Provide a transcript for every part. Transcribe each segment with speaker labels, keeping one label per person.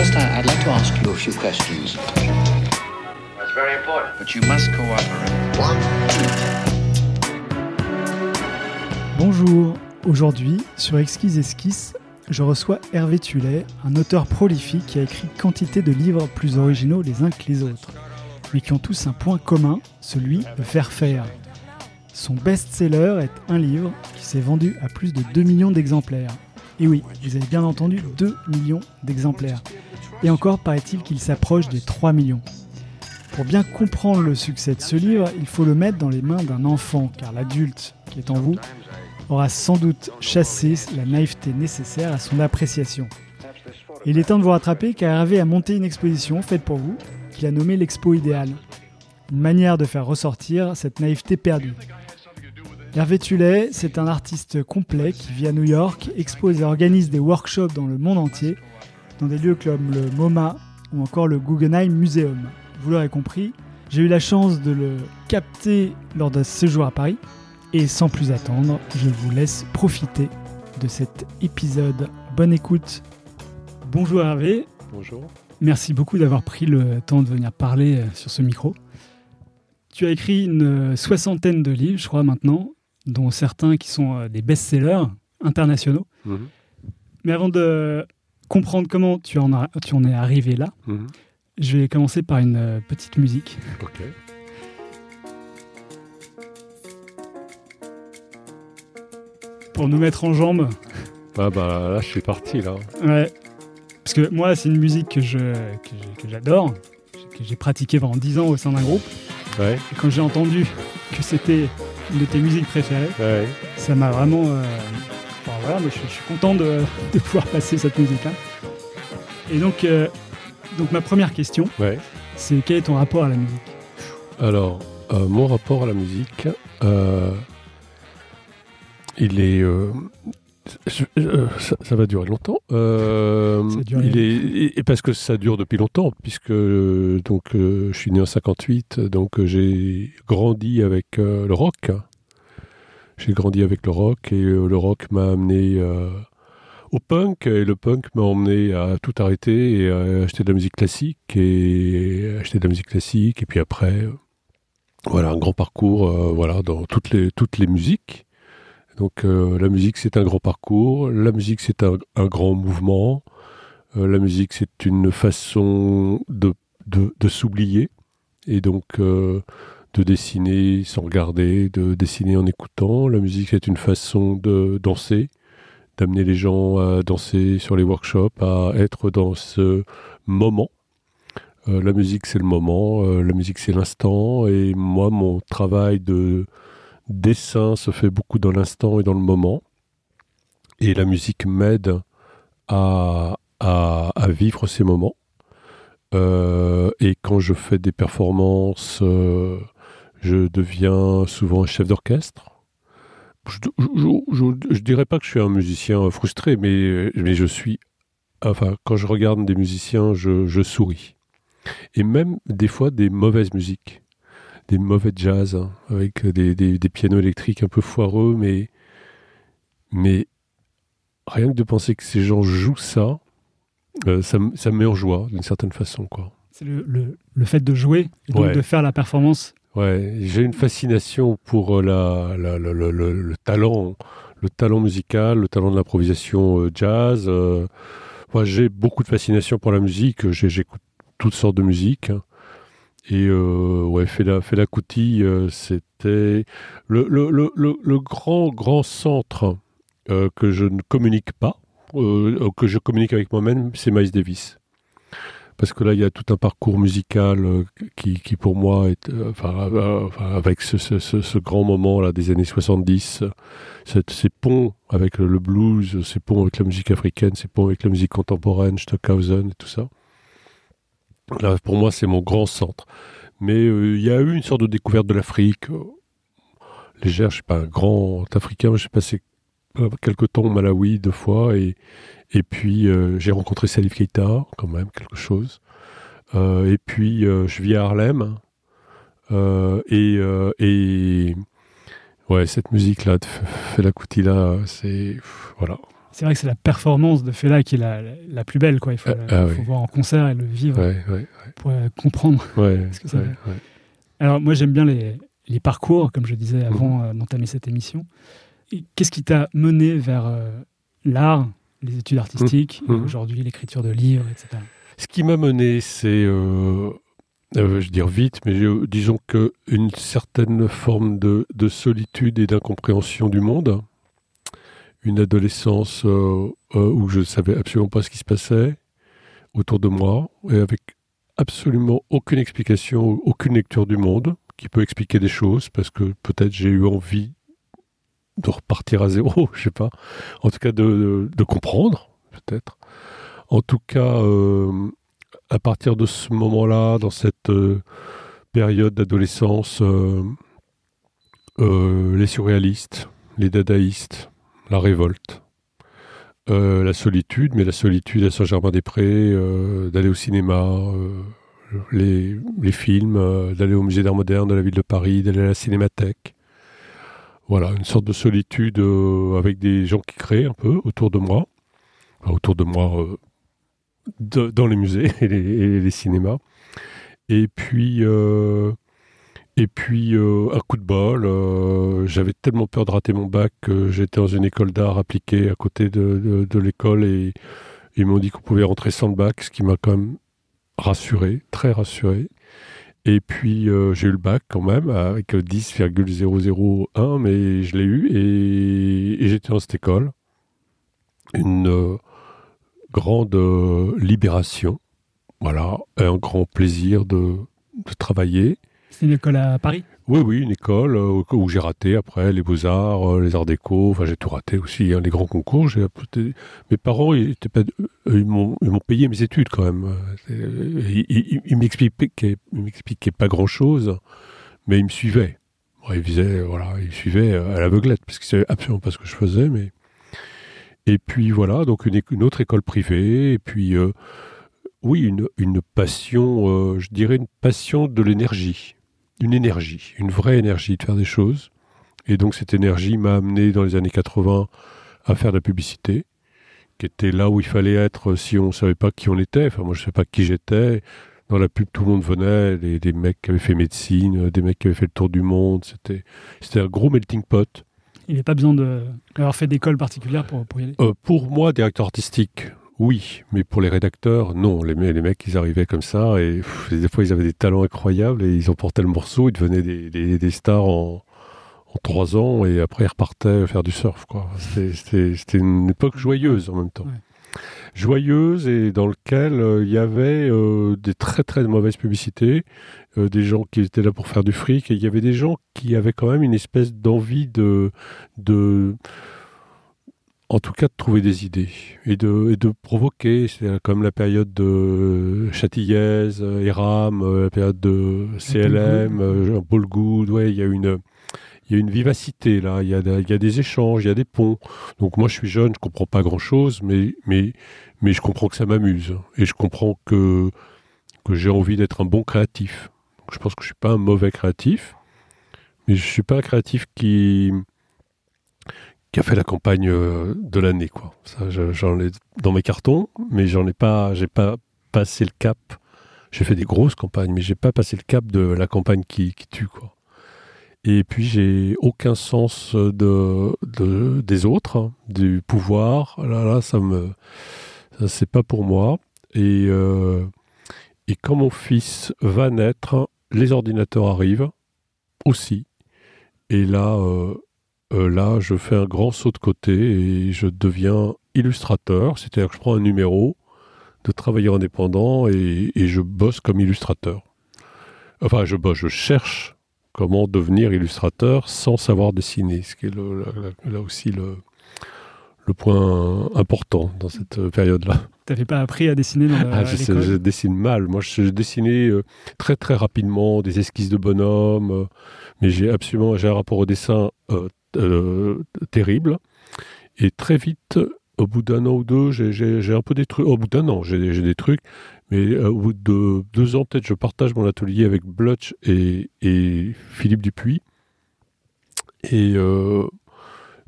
Speaker 1: First, I- I'd like to ask you a few questions.
Speaker 2: That's very important.
Speaker 1: But you must cooperate.
Speaker 3: Bonjour, aujourd'hui sur Exquise Esquisse, je reçois Hervé Tullet, un auteur prolifique qui a écrit quantité de livres plus originaux les uns que les autres, mais qui ont tous un point commun, celui de faire faire. Son best-seller est un livre qui s'est vendu à plus de 2 millions d'exemplaires. Et oui, vous avez bien entendu 2 millions d'exemplaires. Et encore paraît-il qu'il s'approche des 3 millions. Pour bien comprendre le succès de ce livre, il faut le mettre dans les mains d'un enfant, car l'adulte qui est en vous aura sans doute chassé la naïveté nécessaire à son appréciation. Il est temps de vous rattraper car Hervé a monté une exposition faite pour vous qu'il a nommée l'Expo Idéal. Une manière de faire ressortir cette naïveté perdue. Hervé Tullet, c'est un artiste complet qui vit à New York, expose et organise des workshops dans le monde entier, dans des lieux comme le MoMA ou encore le Guggenheim Museum. Vous l'aurez compris, j'ai eu la chance de le capter lors d'un séjour à Paris et sans plus attendre, je vous laisse profiter de cet épisode. Bonne écoute. Bonjour Hervé,
Speaker 4: Bonjour.
Speaker 3: merci beaucoup d'avoir pris le temps de venir parler euh, sur ce micro. Tu as écrit une euh, soixantaine de livres, je crois maintenant, dont certains qui sont euh, des best-sellers internationaux.
Speaker 4: Mhm.
Speaker 3: Mais avant de comprendre comment tu en, as- tu en es arrivé là,
Speaker 4: Mhm.
Speaker 3: je vais commencer par une euh, petite musique.
Speaker 4: Ok.
Speaker 3: Pour nous mettre en jambes.
Speaker 4: Ah bah là, je suis parti là.
Speaker 3: Ouais. Parce que moi, c'est une musique que j'adore, que j'ai pratiquée pendant 10 ans au sein d'un groupe.
Speaker 4: Ouais,
Speaker 3: Et quand j'ai entendu que c'était de tes musiques préférées,
Speaker 4: ouais.
Speaker 3: ça m'a vraiment. euh, enfin, voilà, mais je, je suis content de, de pouvoir passer cette musique-là. Et donc, euh, donc, ma première question,
Speaker 4: ouais.
Speaker 3: c'est quel est ton rapport à la musique?
Speaker 4: Alors, euh, mon rapport à la musique, il est. je- euh, ça, ça va durer longtemps. Euh,
Speaker 3: dure
Speaker 4: il est, et- parce que ça dure depuis longtemps, puisque donc euh, je suis né en 58, donc j'ai grandi avec le rock. J'ai grandi avec le rock et euh, le rock m'a amené euh, au punk et le punk m'a emmené à tout arrêter et à acheter de la musique classique et acheter de la musique classique et puis après euh, voilà un grand parcours voilà dans toutes les musiques. Donc la musique c'est un grand parcours. La musique c'est un, grand mouvement. La musique c'est une façon de de, s'oublier. Et donc de dessiner sans regarder de dessiner en écoutant. La musique c'est une façon de danser d'amener les gens à danser sur les workshops à être dans ce moment. Euh, la musique, c'est le moment, euh, la musique, c'est l'instant, et moi, mon travail de dessin se fait beaucoup dans l'instant et dans le moment, et la musique m'aide à, vivre ces moments. Euh, et quand je fais des performances, je deviens souvent chef d'orchestre. Je, je dirais pas que je suis un musicien frustré, mais, mais je suis. Enfin, quand je regarde des musiciens, je, je souris et même des fois des mauvaises musiques, des mauvais jazz, hein, avec des, des- des pianos électriques un peu foireux, mais, mais rien que de penser que ces gens jouent ça, euh, ça, me- ça me met en joie d'une certaine façon. Quoi.
Speaker 3: C'est le, le- le fait de jouer et donc
Speaker 4: Ouais.
Speaker 3: de faire la performance.
Speaker 4: Ouais, j'ai une fascination pour euh, la, la- la- le, le talent, le talent musical, le talent de l'improvisation euh, jazz. euh. Moi, j'ai beaucoup de fascination pour la musique. J'écoute toutes sortes de musique. hein. Et euh, ouais, c'était le, le, grand, grand centre que je ne communique pas, que je communique avec moi-même, c'est Miles Davis. Parce que là, il y a tout un parcours musical euh, qui, pour moi, euh, euh, avec ce, grand moment là des années 70, euh, cette- ces ponts avec le, blues, ces ponts avec la musique africaine, ces ponts avec la musique contemporaine, Stockhausen et tout ça. Là, pour moi, c'est mon grand centre. Mais il y a eu une sorte de découverte de l'Afrique. légère, je suis pas un grand Africain, mais j'ai passé quelques temps au Malawi deux fois et, et puis euh, j'ai rencontré Salif Keita, quand même, quelque chose. Euh, et puis euh, je vis à Harlem. Et, et ouais, cette musique-là, de Fela Kuti là, c'est voilà.
Speaker 3: C'est vrai que c'est la performance de Fela qui est la, la plus belle. Quoi. Il faut,
Speaker 4: Ah, ah
Speaker 3: faut
Speaker 4: oui.
Speaker 3: voir en concert et le vivre
Speaker 4: Ouais, ouais,
Speaker 3: pour euh, comprendre. Ce que ça. Alors moi j'aime bien les, les parcours, comme je disais avant
Speaker 4: Mhm.
Speaker 3: euh, d'entamer cette émission. Qu'est-ce qui t'a mené vers euh, l'art, les études artistiques, et
Speaker 4: Mhm.
Speaker 3: aujourd'hui l'écriture de livres, etc.
Speaker 4: Ce qui m'a mené, c'est, euh, euh, je veux dire vite, mais euh, disons que une certaine forme de, de solitude et d'incompréhension du monde, une adolescence euh, euh, où je savais absolument pas ce qui se passait autour de moi, et avec absolument aucune explication, aucune lecture du monde qui peut expliquer des choses, parce que peut-être j'ai eu envie de repartir à zéro, je sais pas. En tout cas, de, comprendre, peut-être. En tout cas, euh, à partir de ce moment-là, dans cette euh, période d'adolescence, euh, les surréalistes, les dadaïstes, la révolte, la solitude, mais la solitude à Saint-Germain-des-Prés, d'aller au cinéma, les, films, d'aller au musée d'art moderne de la ville de Paris, d'aller à la cinémathèque. Voilà, une sorte de solitude euh, avec des gens qui créent un peu autour de moi. Autour de moi, euh, dans les musées et les, cinémas. Et puis, euh, et puis un coup de bol. J'avais tellement peur de rater mon bac que j'étais dans une école d'art appliquée à côté de, de- de l'école et ils m'ont dit qu'on pouvait rentrer sans le bac, ce qui m'a quand même rassuré, très rassuré. Et puis euh, j'ai eu le bac quand même avec 10,001, mais je l'ai eu et, j'étais dans cette école. Une euh, grande euh, libération, voilà, et un grand plaisir de travailler.
Speaker 3: C'est une école à Paris?
Speaker 4: Oui, oui, une école euh, où j'ai raté après les beaux-arts, euh, les arts déco, enfin j'ai tout raté aussi, hein, les grands concours. Mes parents, ils, m'ont payé mes études quand même. Euh, Ils, ils- ils m'expliquaient m'expliquaient pas grand-chose, mais ils me suivaient. Ils, faisaient, voilà, ils suivaient à l'aveuglette, parce qu'ils savaient absolument pas ce que je faisais. Mais... Et puis voilà, donc une, autre école privée, et puis oui, une, passion, je dirais une passion de l'énergie une énergie, une vraie énergie de faire des choses. Et donc cette énergie m'a amené dans les années 80 à faire de la publicité, qui était là où il fallait être si on ne savait pas qui on était. Enfin moi je ne savais pas qui j'étais. Dans la pub tout le monde venait, des, des mecs qui avaient fait médecine, des mecs qui avaient fait le tour du monde. C'était c'était un gros melting pot.
Speaker 3: Il n'y a pas besoin de- d'avoir fait d'école particulière pour, pour y aller.
Speaker 4: Euh, pour moi, directeur artistique, oui, mais pour les rédacteurs, non. Les, les mecs, ils arrivaient comme ça et pff, des fois, ils avaient des talents incroyables et ils emportaient le morceau, ils devenaient des, des- des stars en, en trois ans et après, ils repartaient faire du surf. C'était- une époque joyeuse en même temps.
Speaker 3: Ouais.
Speaker 4: Joyeuse et dans lequel euh, il y avait euh, des très très mauvaises publicités, euh, des gens qui étaient là pour faire du fric et il y avait des gens qui avaient quand même une espèce d'envie de, de en tout cas de trouver des idées et de, et de provoquer. C'est comme la période de Châtillaise, euh, Eram, euh, la période de CLM, euh, Paul Good. Ouais, il y a une, il y a une vivacité là. Il y a, il y a des échanges, il y a des ponts. Donc moi, je suis jeune, je comprends pas grand chose, mais, mais, mais je comprends que ça m'amuse et je comprends que, que j'ai envie d'être un bon créatif. Donc, je pense que je suis pas un mauvais créatif, mais je suis pas un créatif qui qui a fait la campagne euh, de l'année quoi. J'en ai dans mes cartons, mais j'en ai pas j'ai pas passé le cap. J'ai fait des grosses campagnes, mais j'ai pas passé le cap de la campagne qui, tue quoi. Et puis j'ai aucun sens de, de des autres, hein, du pouvoir. Là là ça me c'est pas pour moi. Et euh, et quand mon fils va naître, les ordinateurs arrivent aussi. Et là, euh, euh, là, je fais un grand saut de côté et je deviens illustrateur. C'est-à-dire que je prends un numéro de travailleur indépendant et, et je bosse comme illustrateur. Enfin, je bosse, je cherche comment devenir illustrateur sans savoir dessiner, ce qui est le- là, aussi le, le point important dans cette période-là.
Speaker 3: Tu n'avais pas appris à dessiner dans la,
Speaker 4: Ah, je, sais,
Speaker 3: l'école
Speaker 4: je dessine mal. Moi, je, je dessinais euh, très très rapidement des esquisses de bonhommes, euh, mais j'ai absolument j'ai un rapport au dessin euh, euh, terrible. Et très vite, au bout d'un an ou deux, j'ai- un peu des trucs. Au bout d'un an, j'ai des trucs, mais euh, au bout de deux ans, peut-être, je partage mon atelier avec Blutch et, et Philippe Dupuis. Et euh,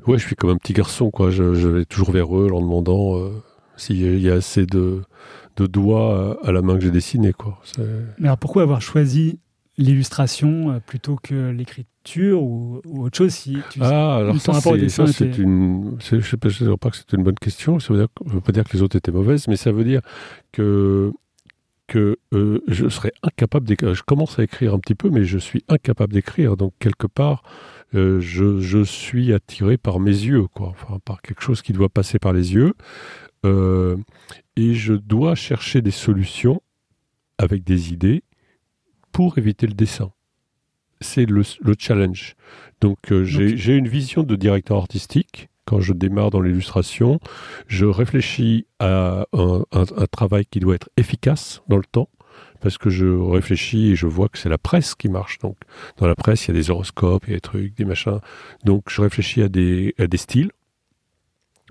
Speaker 4: Ouais, je suis comme un petit garçon, quoi. Je, vais toujours vers eux en demandant euh, s'il y a assez de, de doigts à, la main que j'ai dessiné, quoi.
Speaker 3: Alors pourquoi avoir choisi l'illustration euh, plutôt que l'écriture ou, ou autre chose si tu
Speaker 4: Ah, alors ça, c'est, une. Je je sais pas que c'est une bonne question. Ça veut dire, ça veut pas dire que les autres étaient mauvaises, mais ça veut dire que que euh, je serais incapable d'écrire. Je commence à écrire un petit peu, mais je suis incapable d'écrire. Donc quelque part, euh, je, je suis attiré par mes yeux, quoi. Enfin, par quelque chose qui doit passer par les yeux, Euh, et je dois chercher des solutions avec des idées pour éviter le dessin. C'est le, le challenge. Donc euh, j'ai une vision de directeur artistique. Quand je démarre dans l'illustration, je réfléchis à un, un- un travail qui doit être efficace dans le temps, parce que je réfléchis et je vois que c'est la presse qui marche. Donc dans la presse, il y a des horoscopes, il y a des trucs, des machins. Donc je réfléchis à des, à des styles.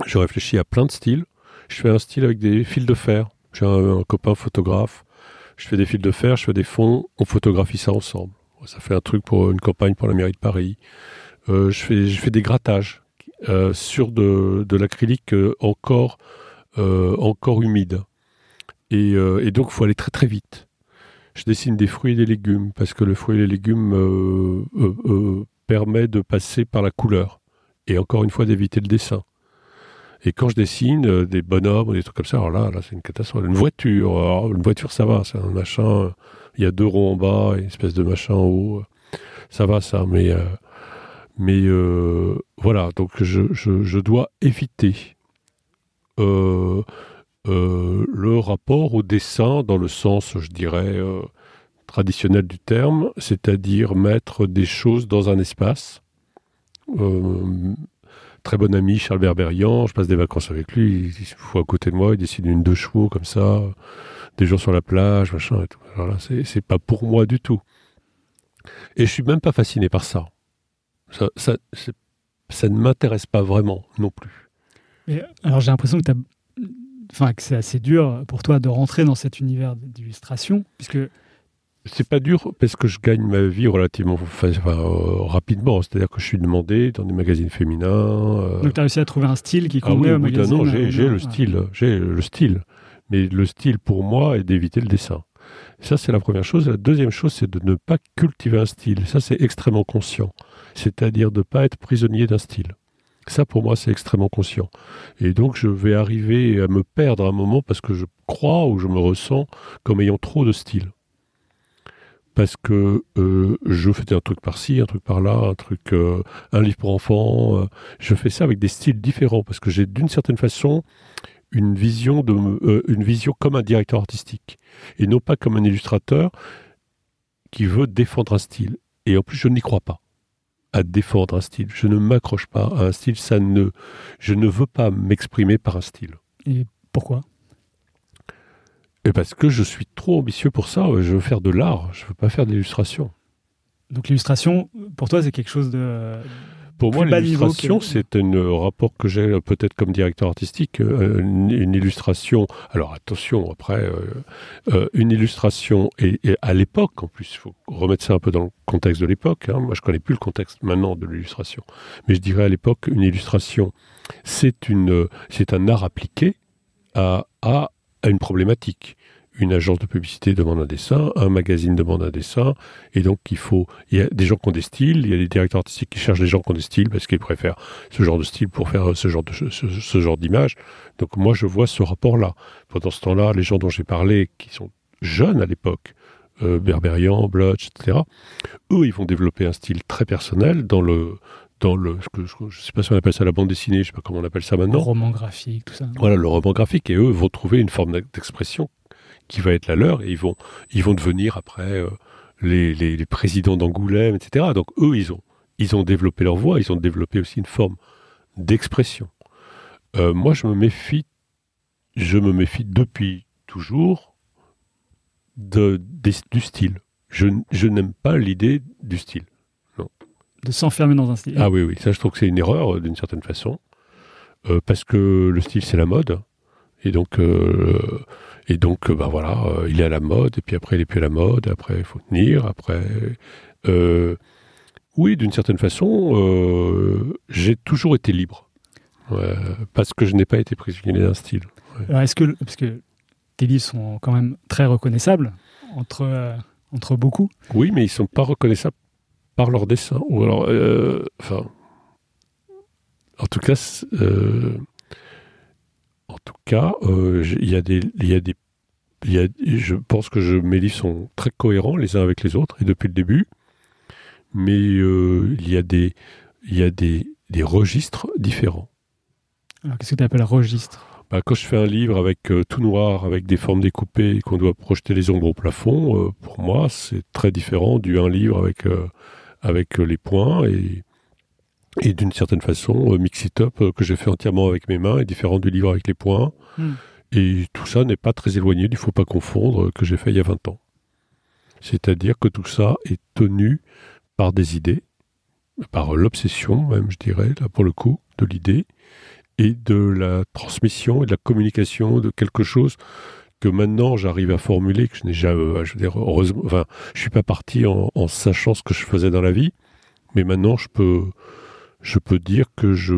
Speaker 4: Je réfléchis à plein de styles. Je fais un style avec des fils de fer. J'ai un, un copain photographe. Je fais des fils de fer, je fais des fonds, on photographie ça ensemble. Ça fait un truc pour une campagne pour la mairie de Paris. Euh, je, fais, des grattages euh, sur de, l'acrylique euh, encore, encore humide. Et, et donc, il faut aller très très vite. Je dessine des fruits et des légumes parce que le fruit et les légumes permet de passer par la couleur et encore une fois d'éviter le dessin. Et quand je dessine euh, des bonhommes ou des trucs comme ça, alors là, là c'est une catastrophe. Une voiture, une voiture, ça va, c'est un machin. euh, Il y a deux ronds en bas, une espèce de machin en haut. euh, Ça va, ça, mais mais voilà. Donc je, je, dois éviter le rapport au dessin dans le sens, je dirais, traditionnel du terme, c'est-à-dire mettre des choses dans un espace. Très bon ami Charles Berberian, je passe des vacances avec lui, il se fout à côté de moi, il dessine une deux chevaux comme ça, des gens sur la plage, machin et tout. Alors là, c'est pas pour moi du tout. Et je suis même pas fasciné par ça. Ça, ça, ça ne m'intéresse pas vraiment non plus.
Speaker 3: Mais, alors j'ai l'impression que, enfin, que c'est assez dur pour toi de rentrer dans cet univers d'illustration, puisque
Speaker 4: C'est pas dur parce que je gagne ma vie relativement enfin, euh, rapidement. C'est-à-dire que je suis demandé dans des magazines féminins. euh,
Speaker 3: donc tu as réussi à trouver un style qui
Speaker 4: Ah oui,
Speaker 3: convenait
Speaker 4: au
Speaker 3: magazine.
Speaker 4: an, j'ai
Speaker 3: euh,
Speaker 4: j'ai le style, j'ai le style. Mais le style pour moi est d'éviter le dessin. Ça, c'est la première chose. La deuxième chose, c'est de ne pas cultiver un style. Ça, c'est extrêmement conscient. C'est-à-dire de ne pas être prisonnier d'un style. Ça, pour moi, c'est extrêmement conscient. Et donc, je vais arriver à me perdre à un moment parce que je crois ou je me ressens comme ayant trop de style. Parce que euh, je fais un truc par-ci, un truc par-là, un truc, euh, un livre pour enfants. euh, je fais ça avec des styles différents parce que j'ai d'une certaine façon une vision de une vision comme un directeur artistique et non pas comme un illustrateur qui veut défendre un style. Et en plus, je n'y crois pas à défendre un style. Je ne m'accroche pas à un style. Ça ne, je ne veux pas m'exprimer par un style.
Speaker 3: Et pourquoi?
Speaker 4: Et parce que je suis trop ambitieux pour ça. Je veux faire de l'art. Je veux pas faire d'illustration.
Speaker 3: Donc l'illustration, pour toi, c'est quelque chose de.
Speaker 4: Pour
Speaker 3: Plus
Speaker 4: moi, l'illustration,
Speaker 3: que-
Speaker 4: c'est un rapport que j'ai euh, peut-être comme directeur artistique. euh, Une, une illustration. Alors attention, après, euh, euh, une illustration, et, et à l'époque, en plus, il faut remettre ça un peu dans le contexte de l'époque. hein. Moi, je connais plus le contexte maintenant de l'illustration. Mais je dirais à l'époque, une illustration, c'est une, c'est un art appliqué à, à, à une problématique. Une agence de publicité demande un dessin, un magazine demande un dessin, et donc il faut. Il y a des gens qui ont des styles, il y a des directeurs artistiques qui cherchent des gens qui ont des styles parce qu'ils préfèrent ce genre de style pour faire ce genre de ce, genre d'image. Donc moi je vois ce rapport-là. Pendant ce temps-là, les gens dont j'ai parlé, qui sont jeunes à l'époque, euh, Berberian, etc. Eux, ils vont développer un style très personnel dans le dans le que je, je sais pas si on appelle ça la bande dessinée, je sais pas comment on appelle ça maintenant.
Speaker 3: roman graphique, tout ça.
Speaker 4: Voilà, le roman graphique, et eux vont trouver une forme d'expression qui va être la leur, et ils vont, ils vont devenir après euh, les, les, les présidents d'Angoulême, etc. Donc eux, ils ont, ils ont développé leur voix, ils ont développé aussi une forme d'expression. Euh, moi, je me méfie, je me méfie depuis toujours de, des- du style. Je, je n'aime pas l'idée du style.
Speaker 3: De s'enfermer dans un style.
Speaker 4: Ah oui, oui, ça je trouve que c'est une erreur euh, d'une certaine façon, Euh, parce que le style c'est la mode, et donc, euh, et donc bah voilà, euh, il est à la mode, et puis après il est plus à la mode, après il faut tenir, après, Oui, d'une certaine façon, j'ai toujours été libre. Ouais, parce que je n'ai pas été prisonnier d'un style. Ouais.
Speaker 3: Alors, est-ce que, parce que tes livres sont quand même très reconnaissables entre, entre beaucoup.
Speaker 4: Oui, mais ils ne sont pas reconnaissables par leur dessin. Ou alors, euh, enfin, en tout cas, euh, en tout cas, euh, il y a des, il y a des, y a, je pense que je, mes livres sont très cohérents les uns avec les autres et depuis le début. Mais il y a des, il y a des, des registres différents.
Speaker 3: Alors, qu'est-ce que tu appelles registre?
Speaker 4: Bah, quand je fais un livre avec euh, tout noir, avec des formes découpées, et qu'on doit projeter les ombres au plafond, euh, pour moi, c'est très différent du un livre avec, euh, avec euh, les points et, et d'une certaine façon, euh, Mix It Up, euh, que j'ai fait entièrement avec mes mains, est différent du livre avec les points.
Speaker 3: Hmm.
Speaker 4: Et tout ça n'est pas très éloigné du Faut pas confondre que j'ai fait il y a 20 ans. C'est-à-dire que tout ça est tenu par des idées, par l'obsession même, je dirais, là pour le coup, de l'idée, et de la transmission et de la communication de quelque chose que maintenant j'arrive à formuler, que je n'ai jamais, je veux dire, heureusement, enfin, je suis pas parti en, en sachant ce que je faisais dans la vie, mais maintenant je peux, je peux dire que je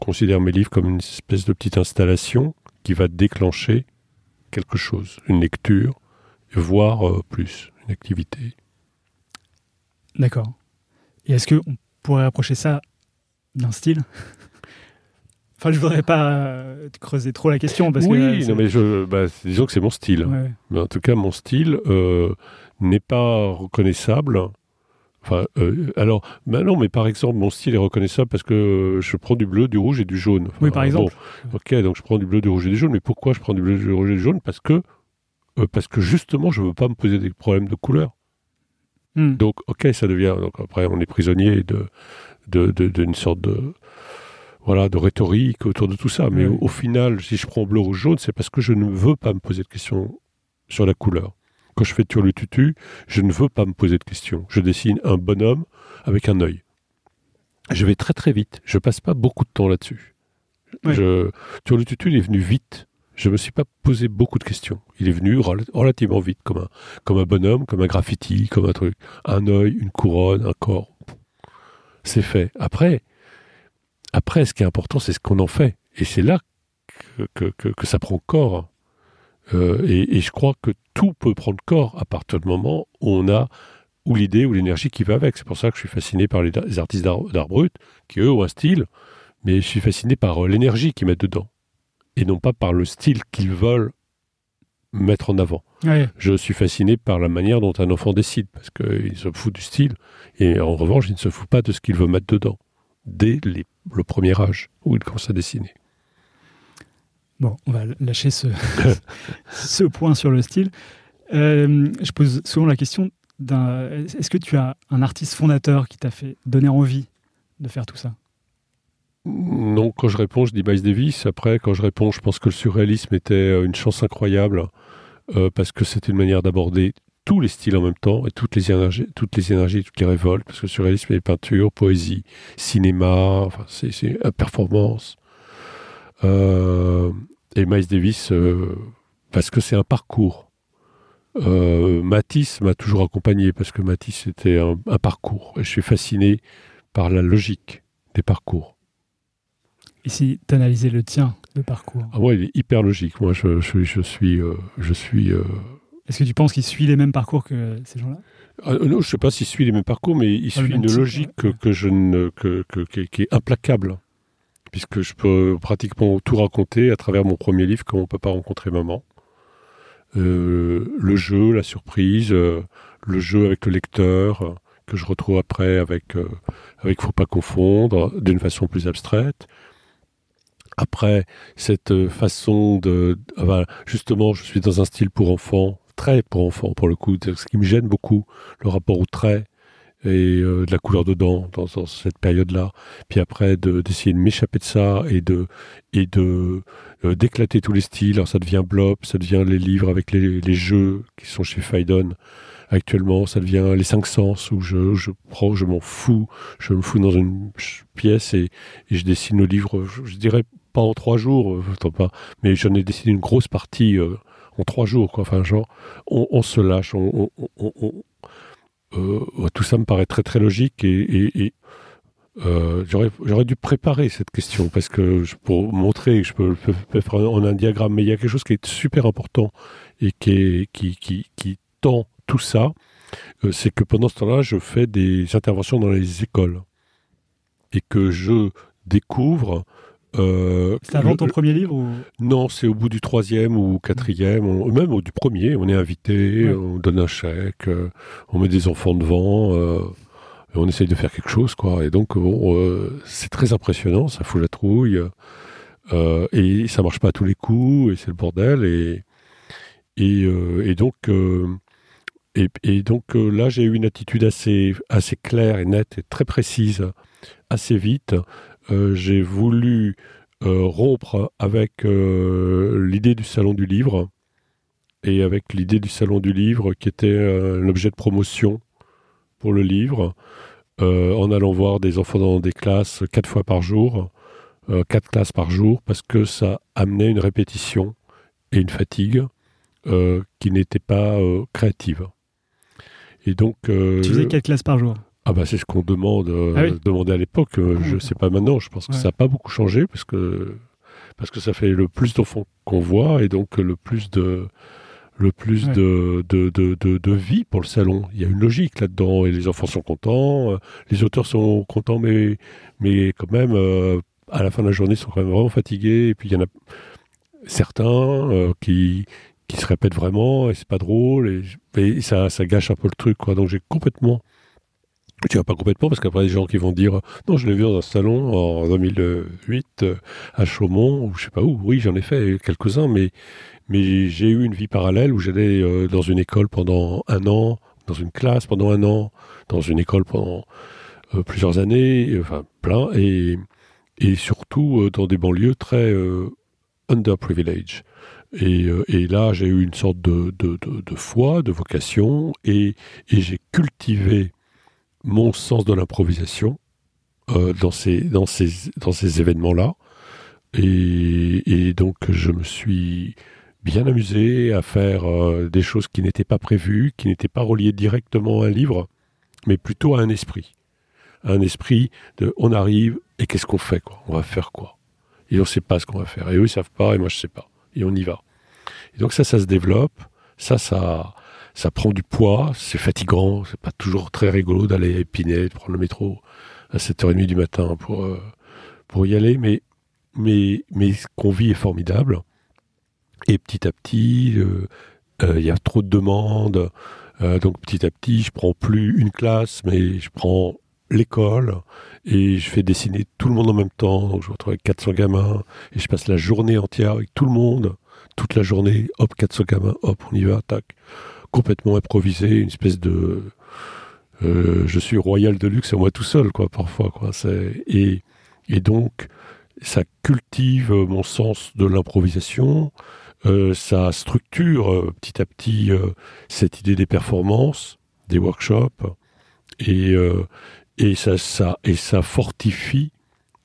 Speaker 4: considère mes livres comme une espèce de petite installation qui va déclencher quelque chose, une lecture, voire euh, plus, une activité.
Speaker 3: D'accord. Et est-ce qu'on pourrait approcher ça d'un style? Enfin, je voudrais pas euh, creuser trop la question parce que.
Speaker 4: oui,
Speaker 3: euh, c'est-
Speaker 4: non mais je, bah, disons que c'est mon style.
Speaker 3: Ouais.
Speaker 4: Mais en tout cas, mon style euh, n'est pas reconnaissable. Enfin, euh, alors, bah non, mais par exemple, mon style est reconnaissable parce que je prends du bleu, du rouge et du jaune. Enfin,
Speaker 3: Oui, par exemple.
Speaker 4: bon, ok, donc je prends du bleu, du rouge et du jaune. Mais pourquoi je prends du bleu, du rouge et du jaune? Parce que, euh, parce que justement, je veux pas me poser des problèmes de couleur.
Speaker 3: Hmm.
Speaker 4: Donc, ok, ça devient. Donc après, on est prisonnier de de- de- d'une sorte de voilà de rhétorique autour de tout ça. Mais
Speaker 3: Oui.
Speaker 4: au, au final, si je prends bleu, rouge, jaune, c'est parce que je ne veux pas me poser de questions sur la couleur. Quand je fais le tutu, je ne veux pas me poser de questions. Je dessine un bonhomme avec un œil. Je vais très très vite. Je passe pas beaucoup de temps là-dessus. Je- Sur le tutu, il est venu vite. Je me suis pas posé beaucoup de questions. Il est venu rel- relativement vite, comme un, comme un bonhomme, comme un graffiti, comme un truc. Un œil, une couronne, un corps. C'est fait. Après, après, ce qui est important, c'est ce qu'on en fait. Et c'est là que, que, que- que ça prend corps. Euh, et, et je crois que tout peut prendre corps à partir du moment où on a ou l'idée ou l'énergie qui va avec. C'est pour ça que je suis fasciné par les, les artistes d'art brut, qui eux ont un style, mais je suis fasciné par euh, l'énergie qu'ils mettent dedans, et non pas par le style qu'ils veulent mettre en avant.
Speaker 3: Ouais.
Speaker 4: Je suis fasciné par la manière dont un enfant décide, parce qu'il se fout du style, et en revanche, il ne se fout pas de ce qu'il veut mettre dedans, dès les- le premier âge où il commence à dessiner.
Speaker 3: Bon, on va lâcher ce, ce point sur le style. Euh, je pose souvent la question. Est-ce que tu as un artiste fondateur qui t'a fait donner envie de faire tout ça?
Speaker 4: Non, quand je réponds, je dis Miles Davis. Après, quand je réponds, je pense que le surréalisme était euh, une chance incroyable euh, parce que c'était une manière d'aborder tous les styles en même temps et toutes les énergies, toutes les énergies, toutes les révoltes. Parce que le surréalisme est peinture, poésie, cinéma, enfin, c'est, performance. Euh, et Miles Davis, euh, parce que c'est un parcours. Euh, Matisse m'a toujours accompagné parce que Matisse c'était un, un parcours. Et je suis fasciné par la logique des parcours.
Speaker 3: Et si tu le tien de parcours,
Speaker 4: Ah ouais, il est hyper logique. Moi, je, je, je suis, je suis. Euh,
Speaker 3: est-ce que tu penses qu'il suit les mêmes parcours que ces gens-là?
Speaker 4: Ah, non, je sais pas s'il suit les mêmes parcours, mais il
Speaker 3: le
Speaker 4: suit une logique que,
Speaker 3: ouais.
Speaker 4: que je ne, que, que- qui, est- implacable, puisque je peux pratiquement tout raconter à travers mon premier livre, comme on peut pas rencontrer maman. Euh, le jeu, la surprise, euh, le jeu avec le lecteur, euh, que je retrouve après avec, euh, avec Faut pas confondre, d'une façon plus abstraite. Après, cette euh, façon de... ah, justement, je suis dans un style pour enfants, très pour enfants pour le coup, ce qui me gêne beaucoup, le rapport au trait et euh, de la couleur dedans dans, dans cette période-là. Puis après, de- d'essayer de, m'échapper de ça et de et de euh, d'éclater tous les styles. Alors ça devient Blob, ça devient les livres avec les, les jeux qui sont chez Faidon actuellement, ça devient les cinq sens où je, je prends, je m'en fous, je me fous dans une pièce et, je dessine le livre, je, dirais pas en trois jours, euh, pas, mais j'en ai dessiné une grosse partie en trois jours, quoi. Enfin, genre, on, se lâche, on, euh, tout ça me paraît très très logique et, euh, j'aurais dû préparer cette question parce que pour montrer que je peux, faire en un diagramme, mais il y a quelque chose qui est super important et qui tend tout ça, euh, c'est que pendant ce temps-là, je fais des interventions dans les écoles et que je découvre
Speaker 3: euh, c'est avant ton premier livre
Speaker 4: Non, c'est au bout du troisième ou quatrième, même au, du premier. On est invité, on donne un chèque, euh, on met des enfants devant, euh, et on essaye de faire quelque chose, quoi. Et donc, c'est très impressionnant, ça fout la trouille, et ça marche pas à tous les coups, et c'est le bordel, et et, donc. Et, donc là, j'ai eu une attitude assez, assez claire et nette et très précise assez vite j'ai voulu euh, rompre avec euh, l'idée du salon du livre et avec l'idée du salon du livre qui était un objet de promotion pour le livre, en allant voir des enfants dans des classes quatre fois par jour, quatre classes par jour, parce que ça amenait une répétition et une fatigue qui n'était pas créative. Et donc,
Speaker 3: tu faisais quatre classes par jour?
Speaker 4: Ah bah c'est ce qu'on demande, euh, ah demandait à l'époque. Euh, je ne sais pas maintenant. Je pense que ça n'a pas beaucoup changé parce que parce que ça fait le plus d'enfants qu'on voit et donc le plus de le plus de, de, de, de, vie pour le salon. Il y a une logique là-dedans et les enfants sont contents, euh, les auteurs sont contents, mais mais quand même à la fin de la journée ils sont quand même vraiment fatigués. Et puis il y en a certains qui qui se répètent vraiment et c'est pas drôle et, et, ça ça gâche un peu le truc quoi. Donc j'ai complètement tu vas pas complètement parce qu'après, des gens qui vont dire non, je l'ai vu dans un salon en 2008 euh, à Chaumont ou je sais pas où. Oui, j'en ai fait quelques-uns, mais mais j'ai eu une vie parallèle où j'allais euh, dans une école pendant un an, dans une classe pendant un an, dans une école pendant euh, plusieurs années, enfin plein, et et surtout dans des banlieues très underprivileged. Et, et, là, j'ai eu une sorte de, de, de, de foi, de vocation, et, et j'ai cultivé mon sens de l'improvisation euh, dans ces, dans ces, dans ces événements-là. Et, donc, je me suis bien amusé à faire euh, des choses qui n'étaient pas prévues, qui n'étaient pas reliées directement à un livre, mais plutôt à un esprit. Un esprit de on arrive et qu'est-ce qu'on fait quoi? On va faire quoi? Et on ne sait pas ce qu'on va faire. Et eux, ils savent pas et moi, je ne sais pas. Et on y va. Et donc ça, ça se développe. Ça, ça, ça prend du poids, c'est fatigant, c'est pas toujours très rigolo d'aller à Épinay, de prendre le métro à 7h30 du matin pour, euh, pour y aller, mais, mais, mais ce qu'on vit est formidable. Et petit à petit, euh, euh, il y a trop de demandes, donc petit à petit, je prends plus une classe, mais je prends l'école et je fais dessiner tout le monde en même temps. Donc je retrouve avec 400 gamins et je passe la journée entière avec tout le monde, toute la journée. Hop, 400 gamins, hop, on y va, tac complètement improvisé, une espèce de euh, je suis royal de luxe et moi tout seul quoi parfois quoi. Et, et donc ça cultive mon sens de l'improvisation, euh, ça structure euh, petit à petit cette idée des performances, des workshops et et ça, ça et ça fortifie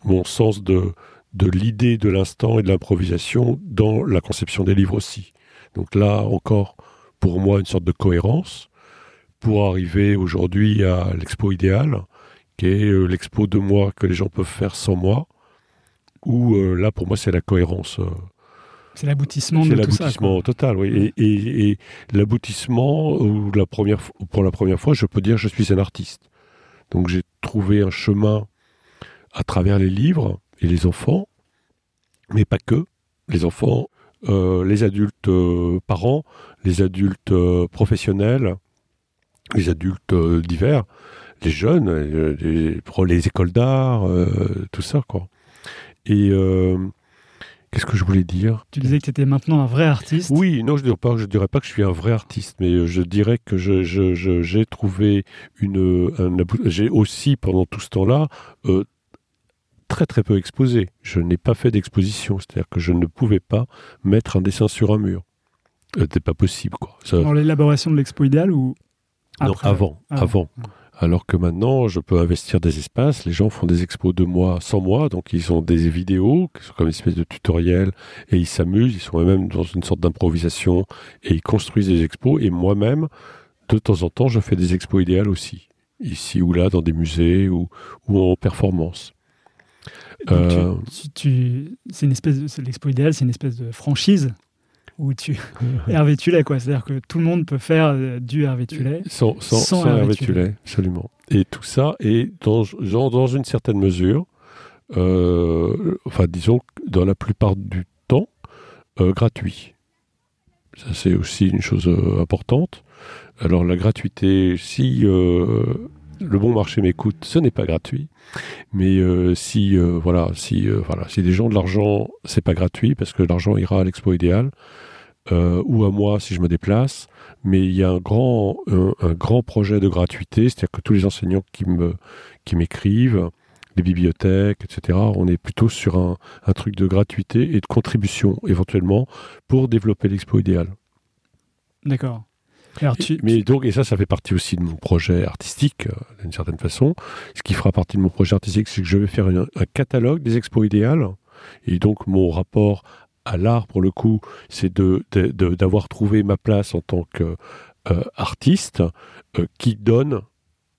Speaker 4: mon sens de de l'idée de l'instant et de l'improvisation dans la conception des livres aussi. Donc là encore, pour moi une sorte de cohérence pour arriver aujourd'hui à l'expo idéale, qui est euh, l'expo de moi que les gens peuvent faire sans moi, où euh, là pour moi c'est la cohérence. Euh,
Speaker 3: c'est l'aboutissement de tout ça.
Speaker 4: C'est l'aboutissement total, oui. Et, l'aboutissement, où la première, pour la première fois, je peux dire je suis un artiste. Donc j'ai trouvé un chemin à travers les livres et les enfants, mais pas que. Les enfants, les adultes parents, les adultes euh, professionnels, les adultes euh, divers, les jeunes, les, les écoles d'art, euh, tout ça, quoi. Et qu'est-ce que je voulais dire?
Speaker 3: Tu disais que tu étais maintenant un vrai artiste.
Speaker 4: Oui, non, je ne dirais, dirais pas que je suis un vrai artiste, mais je dirais que j'ai je, je, trouvé une... j'ai aussi, pendant tout ce temps-là, très très peu exposé. Je n'ai pas fait d'exposition, c'est-à-dire que je ne pouvais pas mettre un dessin sur un mur. C'était pas possible. Quoi.
Speaker 3: Dans l'élaboration de l'expo idéale ou
Speaker 4: après? Non, avant, avant. Alors que maintenant, je peux investir des espaces. Les gens font des expos de moi, sans moi, donc ils ont des vidéos qui sont comme une espèce de tutoriel et ils s'amusent. Ils sont eux-mêmes dans une sorte d'improvisation et ils construisent des expos. Et moi-même, de temps en temps, je fais des expos idéales aussi, ici ou là, dans des musées ou, ou en performance.
Speaker 3: Donc, tu- tu- tu- c'est une espèce de, l'expo idéal, c'est une espèce de franchise où tu Hervé Tullet quoi. C'est-à-dire que tout le monde peut faire euh, du Hervé Tullet.
Speaker 4: Sans, sans,
Speaker 3: Sans
Speaker 4: sans
Speaker 3: Hervé. Tullet,
Speaker 4: absolument. Et tout ça est dans, une certaine mesure, euh, enfin disons dans la plupart du temps, euh, gratuit. Ça c'est aussi une chose euh, importante. Alors la gratuité, si euh, le bon marché m'écoute, ce n'est pas gratuit. Mais euh, si euh, voilà, si euh, voilà, si des gens de l'argent, c'est pas gratuit parce que l'argent ira à l'expo idéal ou à moi si je me déplace mais il y a un grand, un, un grand projet de gratuité, c'est-à-dire que tous les enseignants qui me qui m'écrivent, les bibliothèques, etc., on est plutôt sur un, un truc de gratuité et de contribution éventuellement pour développer l'expo idéal.
Speaker 3: D'accord. Alors tu,
Speaker 4: Et- mais donc, et ça, ça fait partie aussi de mon projet artistique, euh, d'une certaine façon. Ce qui fera partie de mon projet artistique, c'est que je vais faire une- un catalogue des expos idéales. Et donc, mon rapport à l'art, pour le coup, c'est de, de- de- d'avoir trouvé ma place en tant qu'artiste qui donne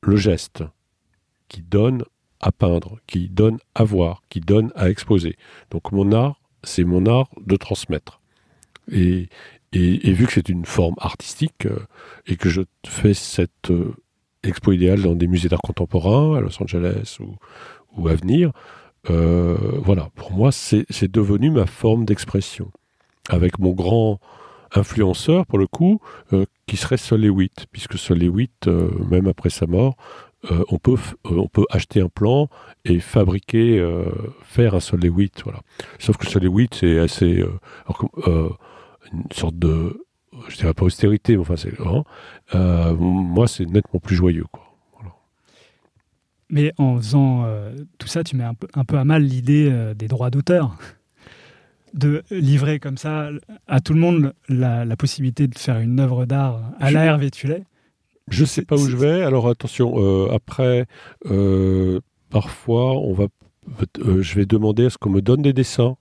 Speaker 4: le geste, qui donne à peindre, qui donne à voir, qui donne à exposer. Donc, mon art, c'est mon art de transmettre. Et, et, vu que c'est une forme artistique euh, et que je fais cette euh, expo idéale dans des musées d'art contemporain à Los Angeles ou, à venir, euh, voilà, pour moi, c'est devenu ma forme d'expression. Avec mon grand influenceur, pour le coup, qui serait Sol Lewitt, puisque Sol Lewitt, même après sa mort, on, peut acheter un plan et fabriquer, faire un Sol Lewitt, voilà. Sauf que Sol Lewitt, c'est assez... une sorte de, je dirais pas austérité, mais enfin c'est, hein, euh, moi c'est nettement plus joyeux quoi.
Speaker 3: mais en faisant euh, tout ça, tu mets un peu, un peu à mal l'idée euh, des droits d'auteur. De livrer comme ça à tout le monde la, la possibilité de faire une œuvre d'art à la Hervé Tullet.
Speaker 4: Je sais pas où je vais, alors attention, euh, après, euh, parfois on va, euh, je vais demander à ce qu'on me donne des dessins.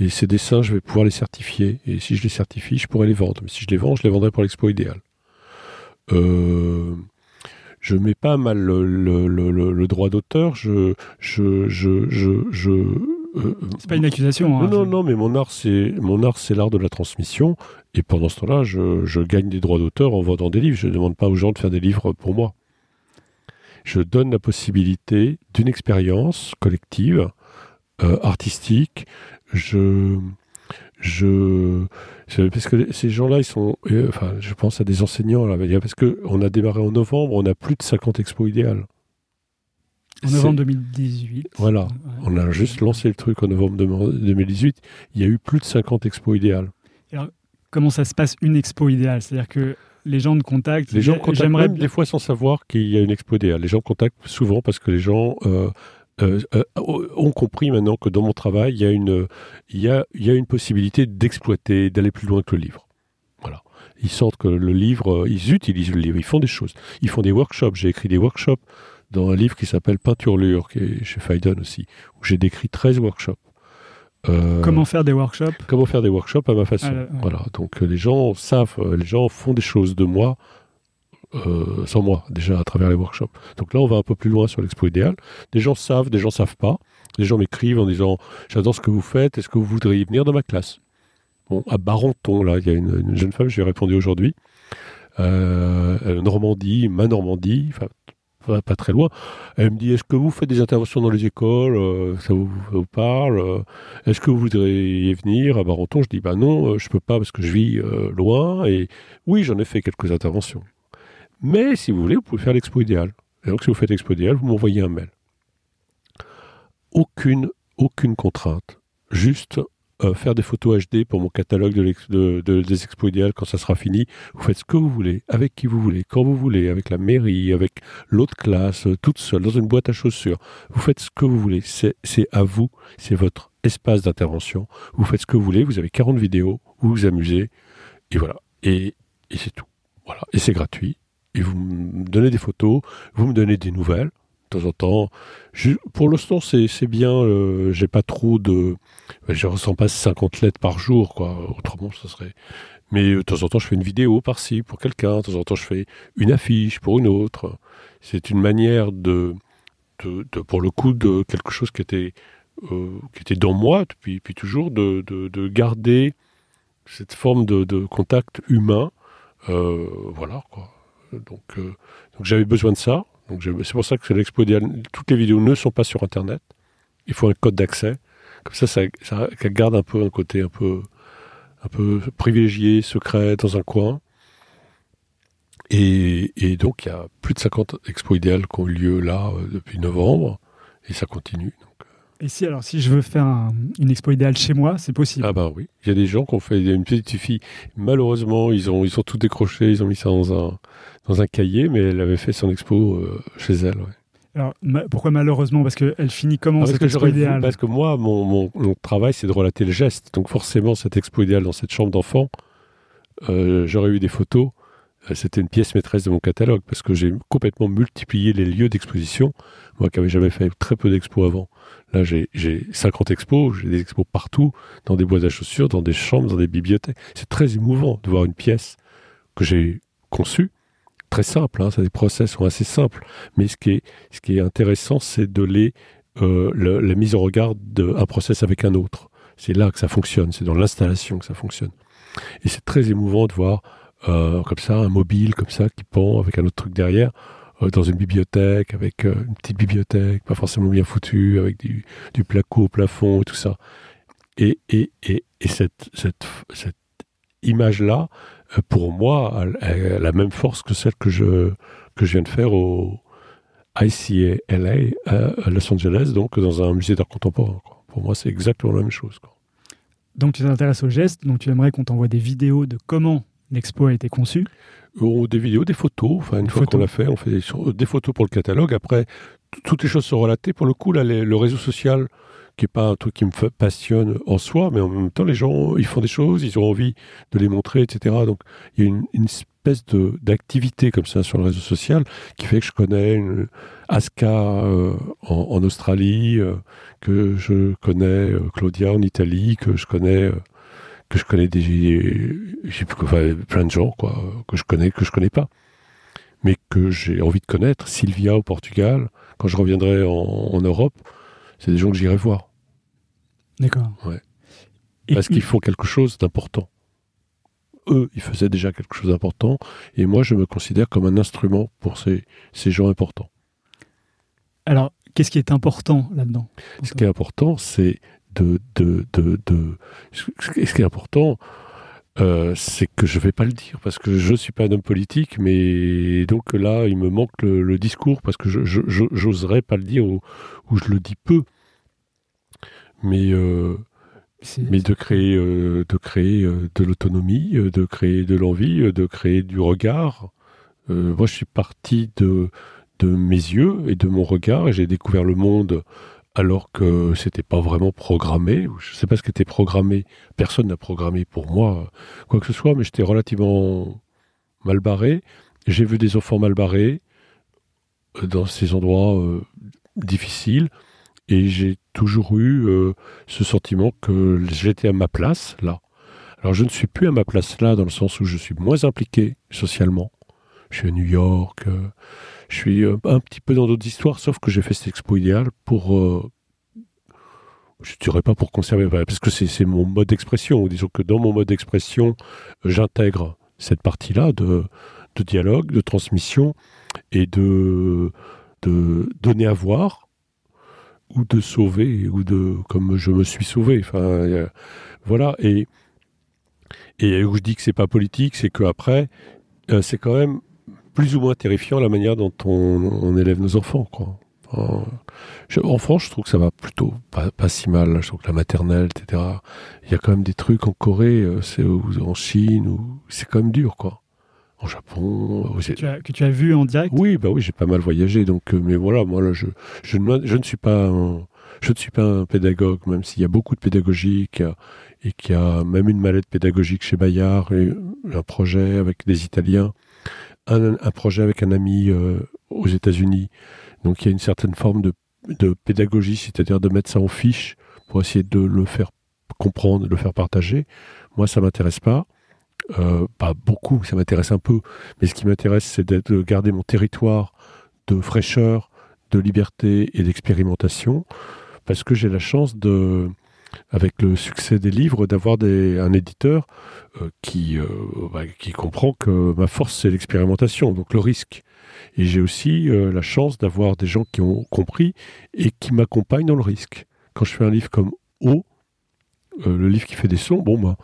Speaker 4: Et ces dessins, je vais pouvoir les certifier. Et si je les certifie, je pourrais les vendre. Mais si je les vends, je les vendrai pour l'expo idéal. Euh, je mets pas mal le, le- le- le- le droit d'auteur. Je, je, je, je, je, euh,
Speaker 3: C'est pas une accusation. hein.
Speaker 4: non, non, non, mais mon art, c'est mon art, c'est l'art de la transmission. Et pendant ce temps-là, je, je gagne des droits d'auteur en vendant des livres. Je ne demande pas aux gens de faire des livres pour moi. Je donne la possibilité d'une expérience collective, euh, artistique. Je, je, parce que ces gens-là, ils sont, euh, enfin, je pense à des enseignants là, parce que on a démarré en novembre, on a plus de 50 expos idéales.
Speaker 3: En novembre 2018.
Speaker 4: Voilà.
Speaker 3: Ouais.
Speaker 4: On a juste lancé le truc en novembre 2018. Il y a eu plus de 50 expos idéales.
Speaker 3: Comment ça se passe une expo idéale? C'est-à-dire que les gens te contactent.
Speaker 4: Les gens contactent
Speaker 3: J'aimerais
Speaker 4: même
Speaker 3: bien-
Speaker 4: des fois sans savoir qu'il y a une expo idéale. Les gens contactent souvent parce que les gens euh, euh, euh, ont compris maintenant que dans mon travail, il y a une, il y a, il y a une possibilité d'exploiter, d'aller plus loin que le livre. Voilà. Ils sentent que le livre, euh, ils utilisent le livre, ils font des choses. Ils font des workshops. J'ai écrit des workshops dans un livre qui s'appelle Peinturlure, qui est chez Phaidon aussi, où j'ai décrit 13 workshops. Euh,
Speaker 3: Comment faire des workshops?
Speaker 4: comment faire des workshops à ma façon.
Speaker 3: Ah, là, ouais.
Speaker 4: Voilà. Donc les gens savent, les gens font des choses de moi euh, sans moi déjà à travers les workshops. Donc là, on va un peu plus loin sur l'expo idéal. Des gens savent, des gens savent pas. Les gens m'écrivent en disant j'adore ce que vous faites. Est-ce que vous voudriez venir dans ma classe? Bon, à Barenton, là, il y a une, une jeune femme, je lui ai répondu aujourd'hui. Euh, Normandie, ma Normandie, enfin pas, très loin. Elle me dit est-ce que vous faites des interventions dans les écoles? Euh, Ça vous, parle? Euh, est-ce que vous voudriez venir à Barenton? Je dis bah non, je peux pas parce que je vis loin. Et oui, j'en ai fait quelques interventions. Mais si vous voulez, vous pouvez faire l'expo idéal. Et donc si vous faites l'expo idéal, vous m'envoyez un mail. Aucune, aucune contrainte. Juste euh, faire des photos HD pour mon catalogue des expos idéales quand ça sera fini. Vous faites ce que vous voulez, avec qui vous voulez, quand vous voulez, avec la mairie, avec l'autre classe, euh, toute seule, dans une boîte à chaussures. Vous faites ce que vous voulez. C'est à vous, c'est votre espace d'intervention. Vous faites ce que vous voulez, vous avez 40 vidéos, vous vous amusez, et voilà. Et, et c'est tout. Voilà. Et c'est gratuit. Et vous me donnez des photos, vous me donnez des nouvelles, de temps en temps. Pour l'instant, c'est bien. euh, J'ai pas trop de. Je ressens pas 50 lettres par jour, quoi. Autrement, ça serait. Mais euh, de temps en temps, je fais une vidéo par-ci pour quelqu'un. De temps en temps, je fais une affiche pour une autre. C'est une manière de, de, de- pour le coup, de quelque chose qui était, euh, qui était dans moi depuis, depuis toujours, de, de, de garder cette forme de, de contact humain. Euh, voilà, quoi. Donc, euh, donc j'avais besoin de ça. Donc c'est pour ça que l'expo idéale. Toutes les vidéos ne sont pas sur Internet. Il faut un code d'accès. Comme ça, ça, ça, ça garde un peu un côté un peu, un peu privilégié, secret, dans un coin. Et, et donc, il y a plus de 50 expos idéales qui ont eu lieu là euh, depuis novembre. Et ça continue. Donc,
Speaker 3: Et si, alors, si je veux faire un- une expo idéale chez moi, c'est possible.
Speaker 4: Ah ben oui, il y a des gens qui ont fait il y a une petite fille. Malheureusement, ils ont ils ont tout décroché, ils ont mis ça dans un dans un cahier, mais elle avait fait son expo euh, chez elle. ouais.
Speaker 3: Alors, ma- pourquoi malheureusement? Parce qu'elle finit comment
Speaker 4: Ah, parce,
Speaker 3: cette
Speaker 4: que
Speaker 3: expo idéale?
Speaker 4: parce que moi, mon, mon, mon travail, c'est de relater le geste. Donc forcément, cette expo idéale dans cette chambre d'enfant, euh, j'aurais eu des photos. Euh, C'était une pièce maîtresse de mon catalogue parce que j'ai complètement multiplié les lieux d'exposition. Moi qui n'avais jamais fait très peu d'expos avant. Là, j'ai j'ai 50 expos, j'ai des expos partout, dans des boîtes à chaussures, dans des chambres, dans des bibliothèques. C'est très émouvant de voir une pièce que j'ai conçue. Très simple, hein, ça, les process sont assez simples. Mais ce qui est, intéressant, c'est de euh, la mise en regard d'un process avec un autre. C'est là que ça fonctionne, c'est dans l'installation que ça fonctionne. Et c'est très émouvant de voir euh, comme ça un mobile comme ça qui pend avec un autre truc derrière euh, dans une bibliothèque avec une petite bibliothèque pas forcément bien foutue avec du, du placo au plafond et tout ça. Et, et, et, et cette, cette, cette image là, pour moi, a la même force que celle que je que je viens de faire au ICA à Los Angeles, donc dans un musée d'art contemporain. quoi. Pour moi, c'est exactement la même chose. quoi.
Speaker 3: Donc, tu t'intéresses au geste, donc tu aimerais qu'on t'envoie des vidéos de comment l'expo a été conçue?
Speaker 4: Ou des vidéos, des photos. Enfin, une fois qu'on l'a fait, on fait des, des photos pour le catalogue. Après, toutes les choses sont relatées. Pour le coup, là, le réseau social, qui est pas un truc qui me passionne en soi, mais en même temps, les gens, ils font des choses, ils ont envie de les montrer, etc. Donc, il y a une, espèce d'activité comme ça sur le réseau social qui fait que je connais une Aska euh, en, Australie, euh, que je connais euh, Claudia en Italie, que je connais que je connais des plein de gens que je connais que je connais pas mais que j'ai envie de connaître. Sylvia au Portugal quand je reviendrai en, en Europe c'est des gens que j'irai voir.
Speaker 3: D'accord.
Speaker 4: Ouais. Parce qu'ils font quelque chose d'important. Eux ils faisaient déjà quelque chose d'important et moi je me considère comme un instrument pour ces, ces gens importants.
Speaker 3: Alors, qu'est-ce qui est important là-dedans
Speaker 4: ce qui est important c'est de, de, de, de ce qui est important euh, c'est que je vais pas le dire parce que je suis pas un homme politique, mais donc là il me manque le, le discours parce que je, je, je- j'oserais pas le dire ou, ou je le dis peu. Mais euh, mais de créer euh, de créer de l'autonomie, de créer de l'envie, de créer du regard. Moi je suis parti de de mes yeux et de mon regard et j'ai découvert le monde alors que c'était pas vraiment programmé. Je sais pas ce qui était programmé. Personne n'a programmé pour moi quoi que ce soit, mais j'étais relativement mal barré. J'ai vu des enfants mal barrés euh, dans ces endroits euh, difficiles et j'ai toujours eu euh, ce sentiment que j'étais à ma place là. Alors je ne suis plus à ma place là dans le sens où je suis moins impliqué socialement. Je suis à New York, euh, je suis euh, un petit peu dans d'autres histoires, sauf que j'ai fait cette expo idéale pour, euh, je dirais pas pour conserver, enfin, parce que c'est mon mode d'expression. Disons que dans mon mode d'expression, j'intègre cette partie-là de, dialogue, de transmission et de, donner à voir ou de sauver ou de comme je me suis sauvé. Enfin, voilà. Et et où je dis que c'est pas politique, c'est que après, euh, c'est quand même plus ou moins terrifiant la manière dont on, on élève nos enfants, quoi. Je- en France, je trouve que ça va plutôt pas, pas si mal. Je trouve que la maternelle, etc. Il y a quand même des trucs en Corée, euh, c'est en Chine, où c'est quand même dur, quoi. En Japon, aux
Speaker 3: tu as- que tu as vu en direct?
Speaker 4: Oui, bah oui, j'ai pas mal voyagé, donc euh, mais voilà, moi là, je je ne, je ne suis pas un, je ne suis pas un pédagogue, même s'il y a beaucoup de pédagogie a- et qu'il y a même une mallette pédagogique chez Bayard, et un projet avec des Italiens, un, projet avec un ami euh, aux États-Unis Donc il y a une certaine forme de, de pédagogie, c'est-à-dire de mettre ça en fiche pour essayer de le faire comprendre, de le faire partager. Moi, ça m'intéresse pas. Euh, pas beaucoup, ça m'intéresse un peu, mais ce qui m'intéresse, c'est de garder mon territoire de fraîcheur, de liberté et d'expérimentation, parce que j'ai la chance de, avec le succès des livres, d'avoir un éditeur euh, qui, euh, bah, qui comprend que ma force, c'est l'expérimentation, donc le risque. Et j'ai aussi la chance d'avoir des gens qui ont compris et qui m'accompagnent dans le risque. Quand je fais un livre comme O, le livre qui fait des sons, bon, bah,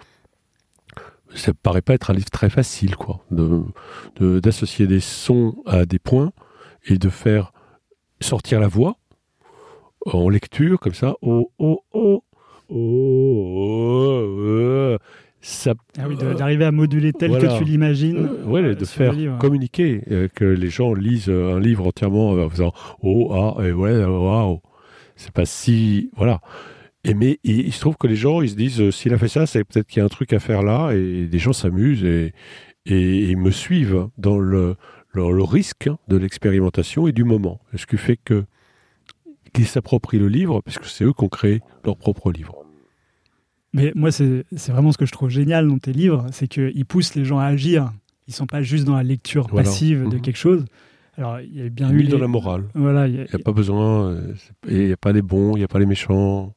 Speaker 4: ça me paraît pas être un livre très facile, quoi, de d'associer des sons à des points et de faire sortir la voix en lecture comme ça. Oh oh oh oh. oh, oh
Speaker 3: ça, ah oui, d'arriver à moduler tel que tu l'imagines.
Speaker 4: Euh, ouais, de faire communiquer, euh, que les gens lisent un livre entièrement en faisant oh ah et ouais waouh. C'est pas si voilà. Et mais il, se trouve que les gens, ils se disent, euh, s'il a fait ça, c'est peut-être qu'il y a un truc à faire là, et des gens s'amusent et, et, ils me suivent dans le, le, risque de l'expérimentation et du moment. Ce qui fait que qu'ils s'approprient le livre, parce que c'est eux qui ont créé leur propre livre.
Speaker 3: Mais moi, c'est vraiment ce que je trouve génial dans tes livres, c'est qu'ils poussent les gens à agir. Ils sont pas juste dans la lecture passive de mhm. quelque chose. Alors, il y a bien eu
Speaker 4: dans la morale. Voilà, il n'y a, pas besoin. Euh, il n'y a pas les bons, il n'y a pas les méchants.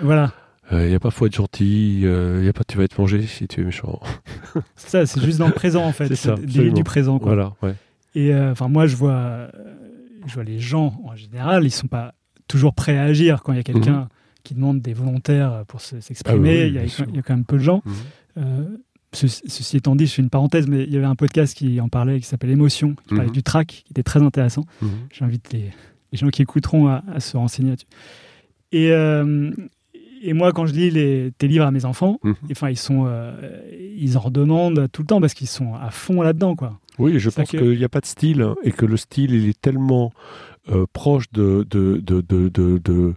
Speaker 3: Voilà.
Speaker 4: Il euh, n'y a pas faut être gentil, il euh, n'y a pas tu vas être mangé si tu es méchant.
Speaker 3: c'est ça, c'est juste dans le présent en fait. C'est du présent. Quoi.
Speaker 4: Voilà, ouais.
Speaker 3: Et euh, moi, je vois, je vois les gens en général, ils sont pas toujours prêts à agir quand il y a quelqu'un mhm. Qui demande des volontaires pour s'exprimer. Ah il, y a quand même peu de gens. Mhm. ceci étant dit, je fais une parenthèse, mais il y avait un podcast qui en parlait, qui s'appelle Émotion, qui parlait mhm. du track, qui était très intéressant. J'invite les, les, gens qui écouteront à, à se renseigner là-dessus. Et, et moi, quand je lis les, tes livres à mes enfants, mhm. enfin, ils sont, euh, ils en redemandent tout le temps parce qu'ils sont à fond là-dedans, quoi.
Speaker 4: Oui, je pense qu'il n'y a pas de style hein, et que le style, il est tellement euh, proche de de, de, de,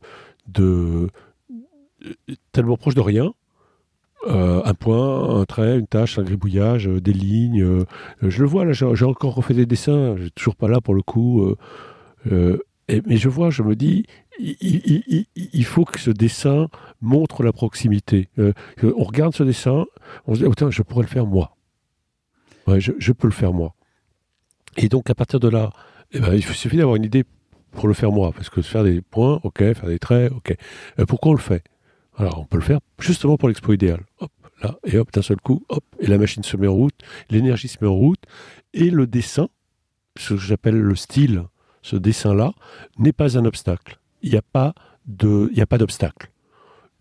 Speaker 4: de, tellement proche de rien. Euh, un point, un trait, une tâche, un gribouillage, des lignes. je le vois là, j'ai encore refait des dessins. Je toujours pas là pour le coup. Mais je vois, je me dis, il, faut que ce dessin montre la proximité. Euh, on regarde ce dessin, on se dit, oh, je pourrais le faire moi. Je, peux le faire moi. Et donc, à partir de là, eh ben, il suffit d'avoir une idée pour le faire moi. Parce que faire des points, ok, faire des traits, ok. Euh, pourquoi on le fait? Alors, on peut le faire justement pour l'expo idéal. Hop, là, et hop, d'un seul coup, hop, et la machine se met en route, l'énergie se met en route, et le dessin, ce que j'appelle le style, ce dessin-là, n'est pas un obstacle. Il n'y a pas d'obstacle.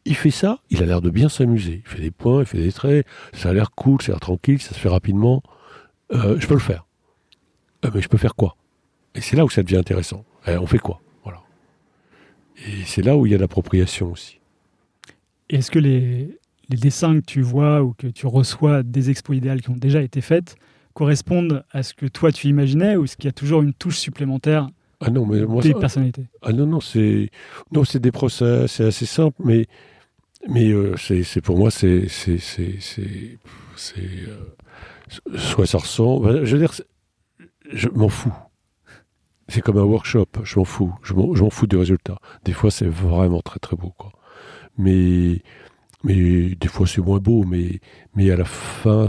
Speaker 4: Il fait ça, il a l'air de bien s'amuser. Il fait des points, il fait des traits, ça a l'air cool, ça a l'air tranquille, ça se fait rapidement. Euh, je peux le faire. Euh, mais je peux faire quoi? Et c'est là où ça devient intéressant. Eh, on fait quoi? Voilà. Et c'est là où il y a l'appropriation aussi.
Speaker 3: Est-ce que les, les, dessins que tu vois ou que tu reçois des expos idéales qui ont déjà été faites correspondent à ce que toi tu imaginais ou est-ce qu'il y a toujours une touche supplémentaire
Speaker 4: ah non, mais moi,
Speaker 3: des personnalités?
Speaker 4: Ah non, non, c'est non, c'est des procès, c'est assez simple, mais mais euh, c'est pour moi c'est c'est c'est c'est euh, soit ça ressemble. je veux dire, je m'en fous. C'est comme un workshop, je m'en fous, je m'en fous du résultat. Des fois, c'est vraiment très très beau, quoi. Mais mais des fois, c'est moins beau, mais mais à la fin,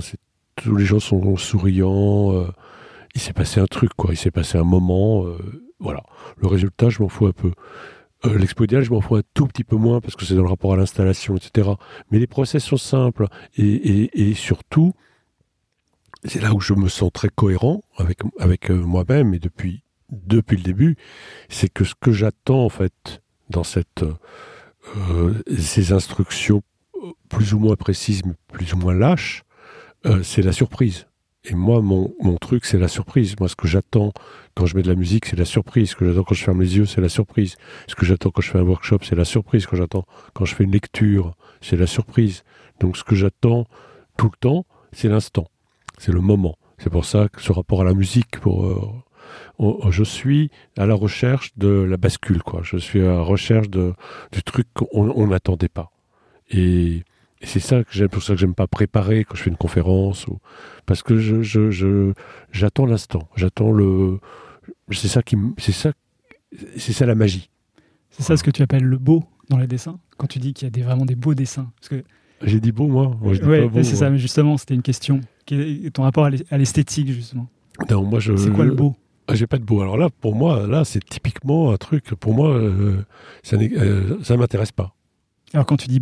Speaker 4: tous les gens sont souriants. Euh, il s'est passé un truc, quoi. Il s'est passé un moment. Euh, voilà. Le résultat, je m'en fous un peu. Euh, L'expo je m'en fous un tout petit peu moins parce que c'est dans le rapport à l'installation, etc. Mais les process sont simples. Et, surtout, c'est là où je me sens très cohérent avec, avec moi-même et depuis, depuis le début, c'est que ce que j'attends, en fait, dans cette, ces instructions plus ou moins précises, mais plus ou moins lâches, euh, c'est la surprise. Et moi, mon, mon truc, c'est la surprise. Moi, ce que j'attends quand je mets de la musique, c'est la surprise. Ce que j'attends quand je ferme les yeux, c'est la surprise. Ce que j'attends quand je fais un workshop, c'est la surprise. Quand j'attends quand je fais une lecture, c'est la surprise. Donc, ce que j'attends tout le temps, c'est l'instant. C'est le moment. C'est pour ça que ce rapport à la musique, pour, euh, je suis à la recherche de la bascule, quoi. Je suis à la recherche de, du truc qu'on n'attendait pas. Et et c'est ça que j'aime, pour ça que j'aime pas préparer quand je fais une conférence, ou parce que je, je, je j'attends l'instant, j'attends le, c'est ça qui, c'est ça c'est ça la magie.
Speaker 3: C'est ça ce que tu appelles le beau dans les dessins Quand tu dis qu'il y a des, vraiment des beaux dessins Parce que
Speaker 4: J'ai dit beau, moi. Moi, je dis
Speaker 3: Ouais,
Speaker 4: pas beau,
Speaker 3: c'est ça, mais justement, c'était une question. Quel est ton rapport à l'es- à l'esthétique, justement?
Speaker 4: Non, moi, je.
Speaker 3: C'est quoi le beau?
Speaker 4: J'ai pas de beau. Alors là, pour moi, là, c'est typiquement un truc. Pour moi, euh, ça n'est- euh, m'intéresse pas.
Speaker 3: Alors, quand tu dis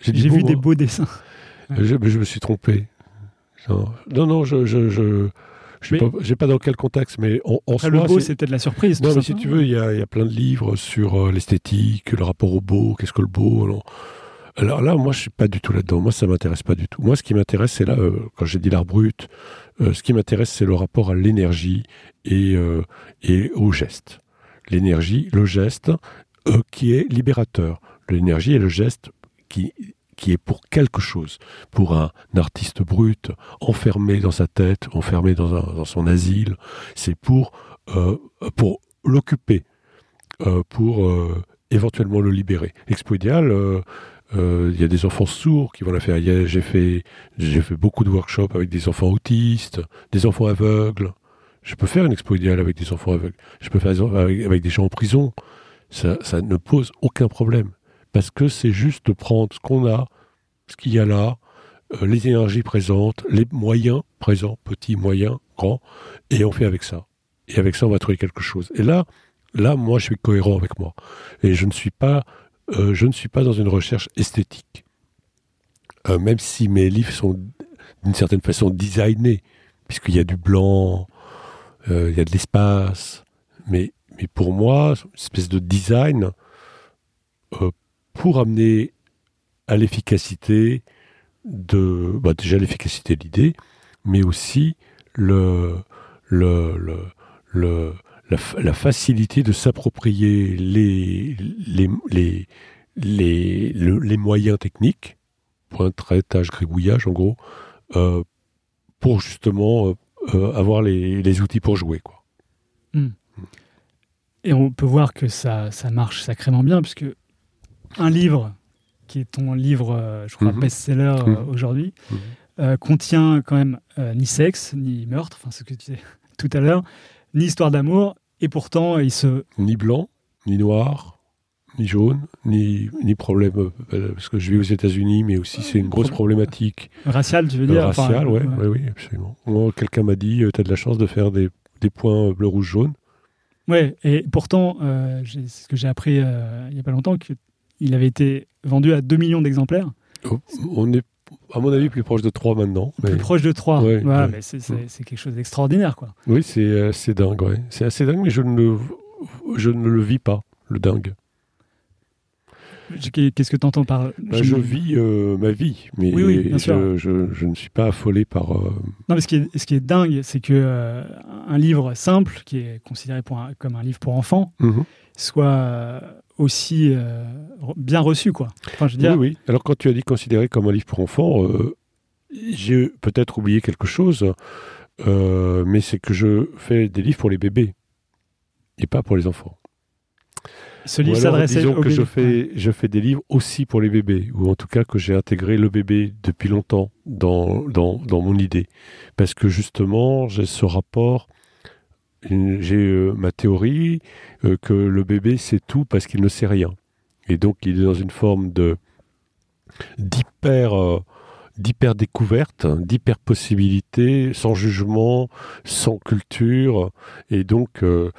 Speaker 4: J'ai
Speaker 3: vu des
Speaker 4: moi.
Speaker 3: beaux dessins,
Speaker 4: Je, mais je me suis trompé. Non, non, non, je, je, je, je sais
Speaker 3: Mais-
Speaker 4: pas, dans quel contexte, mais en, en
Speaker 3: après,
Speaker 4: soi,
Speaker 3: le beau,
Speaker 4: c'est-
Speaker 3: peut-être la surprise.
Speaker 4: Non, mais si tu veux, il y y a plein de livres sur euh, l'esthétique, le rapport au beau, qu'est-ce que le beau. Alors, alors là, moi, je suis pas du tout là-dedans. Moi, ça m'intéresse pas du tout. Moi, ce qui m'intéresse, c'est là, euh, quand j'ai dit l'art brut, euh, ce qui m'intéresse, c'est le rapport à l'énergie et, euh, et au geste. L'énergie, le geste, qui est libérateur. L'énergie et le geste qui, qui est pour quelque chose. Pour un, artiste brut, enfermé dans sa tête, enfermé dans, son asile, c'est pour, pour l'occuper, pour éventuellement le libérer. Expo il y a des enfants sourds qui vont la faire. J'ai fait, j'ai fait beaucoup de workshops avec des enfants autistes, des enfants aveugles. Je peux faire une expo idéale avec des enfants aveugles. Je peux faire avec des gens en prison. Ça, ça ne pose aucun problème. Parce que c'est juste de prendre ce qu'on a, ce qu'il y a là, euh, les énergies présentes, les moyens présents, petits, moyens, grands, et on fait avec ça. Et avec ça, on va trouver quelque chose. Et là, là, moi, je suis cohérent avec moi. Et je ne suis pas, euh, je ne suis pas dans une recherche esthétique. Euh, même si mes livres sont d'une certaine façon designés, puisqu'il y a du blanc, euh, il y a de l'espace. Mais, mais pour moi, une espèce de design pour amener à l'efficacité de bah, déjà l'efficacité de l'idée, mais aussi le, le, le, le- la, fa- la facilité de s'approprier les, les, les, les, le- les moyens techniques, point, trait, tâche, gribouillage en gros, euh, pour justement euh, euh, avoir les, les outils pour jouer. Quoi.
Speaker 3: Et on peut voir que ça, ça marche sacrément bien, puisque un livre, qui est ton livre, je crois,
Speaker 4: Mhm.
Speaker 3: best-seller
Speaker 4: Mhm.
Speaker 3: aujourd'hui,
Speaker 4: Mhm.
Speaker 3: euh, contient quand même ni sexe, ni meurtre, enfin ce que tu disais tout à l'heure, ni histoire d'amour, et pourtant il se...
Speaker 4: Ni blanc, ni noir, ni jaune, ni, ni problème, euh, parce que je vis aux États-Unis, mais aussi c'est une grosse problématique
Speaker 3: Racial, tu veux
Speaker 4: Euh,
Speaker 3: dire enfin,
Speaker 4: raciale, ouais,
Speaker 3: euh,
Speaker 4: ouais, oui, absolument. Moi, quelqu'un m'a dit, tu as de la chance de faire des, des points bleu, rouge, jaune.
Speaker 3: Ouais, et pourtant, euh, c'est ce que j'ai appris euh, il n'y a pas longtemps, qu'il avait été vendu à 2 millions d'exemplaires,
Speaker 4: Oh, On est, à mon avis, plus proche de 3 maintenant. mais-
Speaker 3: plus proche de 3.
Speaker 4: Ouais,
Speaker 3: voilà,
Speaker 4: ouais.
Speaker 3: mais c'est c'est- c'est quelque chose d'extraordinaire, quoi.
Speaker 4: Oui, c'est euh, c'est dingue, ouais. C'est assez dingue, mais je ne, le- je ne le vis pas, le dingue.
Speaker 3: Qu'est-ce que tu entends par...
Speaker 4: Bah, je vis euh, ma vie, mais
Speaker 3: Oui, oui, bien
Speaker 4: je,
Speaker 3: sûr.
Speaker 4: je- je ne suis pas affolé par... euh,
Speaker 3: Non, mais ce qui est, ce qui est dingue, c'est que euh, un livre simple, qui est considéré pour un- comme un livre pour enfants,
Speaker 4: mhm.
Speaker 3: soit euh, aussi euh, bien reçu, quoi. Enfin, je veux dire,
Speaker 4: Oui, oui. Alors, quand tu as dit considéré comme un livre pour enfants, euh, j'ai peut-être oublié quelque chose, euh, mais c'est que je fais des livres pour les bébés et pas pour les enfants.
Speaker 3: ce livre s'adressait
Speaker 4: disons
Speaker 3: aux
Speaker 4: que je
Speaker 3: bébés.
Speaker 4: fais, je fais des livres aussi pour les bébés, ou en tout cas que j'ai intégré le bébé depuis longtemps dans, dans, dans mon idée. Parce que justement, j'ai ce rapport, j'ai euh, ma théorie euh, que le bébé sait tout parce qu'il ne sait rien. Et donc il est dans une forme de d'hyper euh, d'hyper découverte, d'hyper possibilité, sans jugement, sans culture, et donc euh,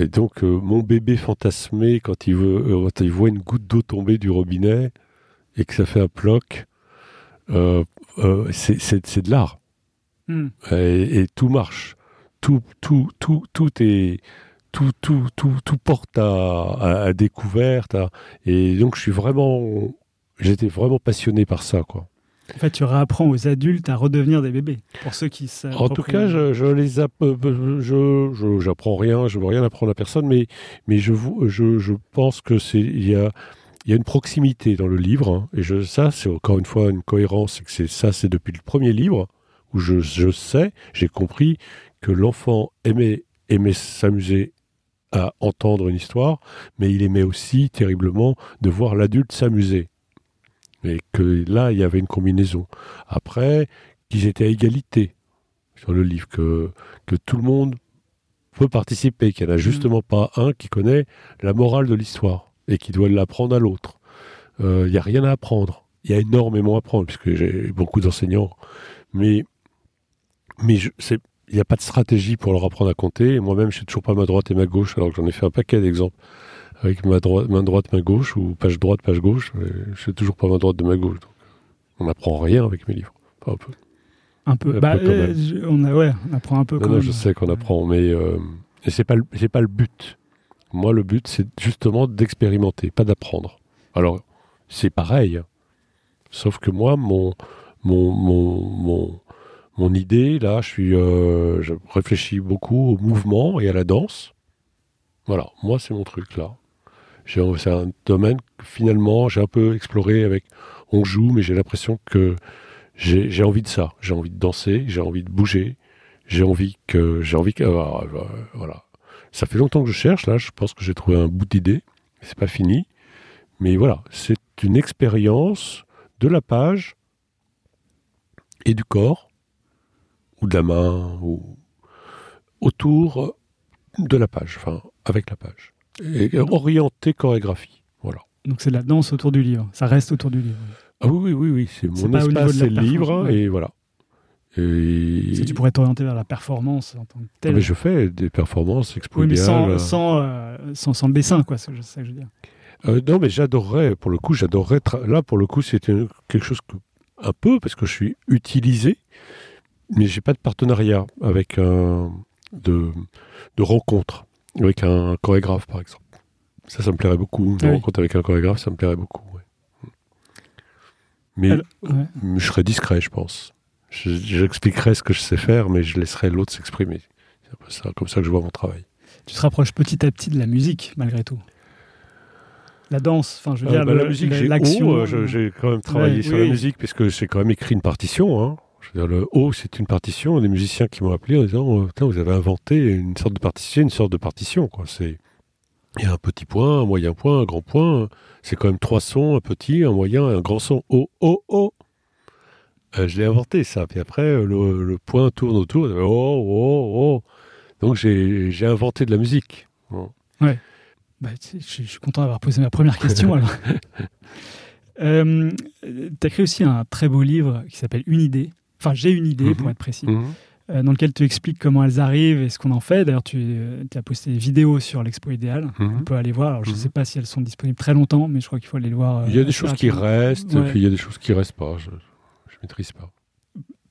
Speaker 4: et donc, euh, mon bébé fantasmé, quand il, veut, euh, quand il voit une goutte d'eau tomber du robinet et que ça fait un ploc, c'est de l'art.
Speaker 3: Hmm.
Speaker 4: Et, et tout marche. Tout, tout, tout, tout est. Tout, tout, tout, tout porte à, à- à découverte. à- et donc, je suis vraiment. J'étais vraiment passionné par ça, quoi.
Speaker 3: En fait, tu réapprends aux adultes à redevenir des bébés. Pour ceux qui savent.
Speaker 4: En tout cas, je, je les app- euh, je, j'apprends rien, je veux rien apprendre à personne, mais, mais je, je, je pense que c'est il y a, il y a une proximité dans le livre, hein, et je, ça c'est encore une fois une cohérence, c'est que c'est ça c'est depuis le premier livre où je, je sais, j'ai compris que l'enfant aimait aimait s'amuser à entendre une histoire, mais il aimait aussi terriblement de voir l'adulte s'amuser. Et que là, il y avait une combinaison. Après, qu'ils étaient à égalité sur le livre, que, que tout le monde peut participer, qu'il n'y en a justement pas un qui connaît la morale de l'histoire et qui doit l'apprendre à l'autre. Il n'y a rien à apprendre. Il y a énormément à apprendre, puisque j'ai beaucoup d'enseignants. Mais, mais il n'y a pas de stratégie pour leur apprendre à compter. Et moi-même, je sais toujours pas ma droite et ma gauche, alors que j'en ai fait un paquet d'exemples avec ma droite, main droite, main gauche, ou page droite, page gauche. Je sais toujours pas ma droite de ma gauche. Donc on n'apprend rien avec mes livres. Un peu.
Speaker 3: Un peu. Bah, euh, on, a, ouais, on apprend un peu.
Speaker 4: Non, non, je sais qu'on apprend, mais euh, c'est pas c'est pas le but. Moi, le but, c'est justement d'expérimenter, pas d'apprendre. Alors, c'est pareil, sauf que moi, mon mon, mon, mon, idée, là, je suis, euh, je réfléchis beaucoup au mouvement et à la danse. Voilà, moi, c'est mon truc là. C'est un domaine que finalement j'ai un peu exploré avec on joue, mais j'ai l'impression que j'ai envie de ça. J'ai envie de danser, j'ai envie de bouger, j'ai envie que. J'ai envie que. Ah, voilà. Ça fait longtemps que je cherche, là, je pense que j'ai trouvé un bout d'idée. C'est pas fini. Mais voilà, c'est une expérience de la page et du corps, ou de la main, ou autour de la page, enfin, avec la page. Et orienté chorégraphie. Voilà.
Speaker 3: Donc c'est la danse autour du livre, ça reste autour du livre.
Speaker 4: Ah oui, oui, oui, c'est mon espace, c'est le livre, et voilà.
Speaker 3: Et... Si tu pourrais t'orienter vers la performance en tant que telle.
Speaker 4: Ah, mais je fais des performances expo
Speaker 3: sans, sans, euh, sans, sans, le dessin, quoi, c'est ça que je veux dire.
Speaker 4: Euh, non, mais j'adorerais, pour le coup, j'adorerais. Là, pour le coup, c'était quelque chose que. Un peu, parce que je suis utilisé, mais j'ai pas de partenariat avec un. de, de rencontre, avec un chorégraphe, par exemple. Ça, ça me plairait beaucoup. Une rencontre avec un chorégraphe, ça me plairait beaucoup. Mais je serais discret, je pense. J'expliquerai ce que je sais faire, mais je laisserai l'autre s'exprimer. C'est comme ça que je vois mon travail.
Speaker 3: Tu te rapproches petit à petit de la musique, malgré tout. La danse, enfin, je veux
Speaker 4: euh,
Speaker 3: dire,
Speaker 4: bah, la musique, l'action. Euh, j'ai quand même travaillé sur la musique, puisque j'ai quand même écrit une partition. Hein. Je veux dire, le haut, c'est une partition. Des musiciens qui m'ont appelé en disant euh, Vous avez inventé une sorte de partition, une sorte de partition. Quoi. C'est il y a un petit point, un moyen point, un grand point. C'est quand même trois sons, un petit, un moyen et un grand son. Oh, oh, oh. Euh, je l'ai inventé ça. Puis après, euh, le, point tourne autour. Oh, oh, oh. Donc j'ai inventé de la musique.
Speaker 3: Ouais. Bah, je, suis content d'avoir posé ma première question. alors. Euh, tu as créé aussi un très beau livre qui s'appelle Une idée. Enfin, j'ai une idée, pour mhm. être précis. Mhm. Euh, dans lequel tu expliques comment elles arrivent et ce qu'on en fait. D'ailleurs, tu, euh, as posté des vidéos sur l'Expo Idéal. Mhm. On peut aller voir. Alors, je ne sais mhm. pas si elles sont disponibles très longtemps, mais je crois qu'il faut aller le voir.
Speaker 4: il y a des choses qui restent, et puis il y a des choses qui restent pas. Je ne maîtrise pas.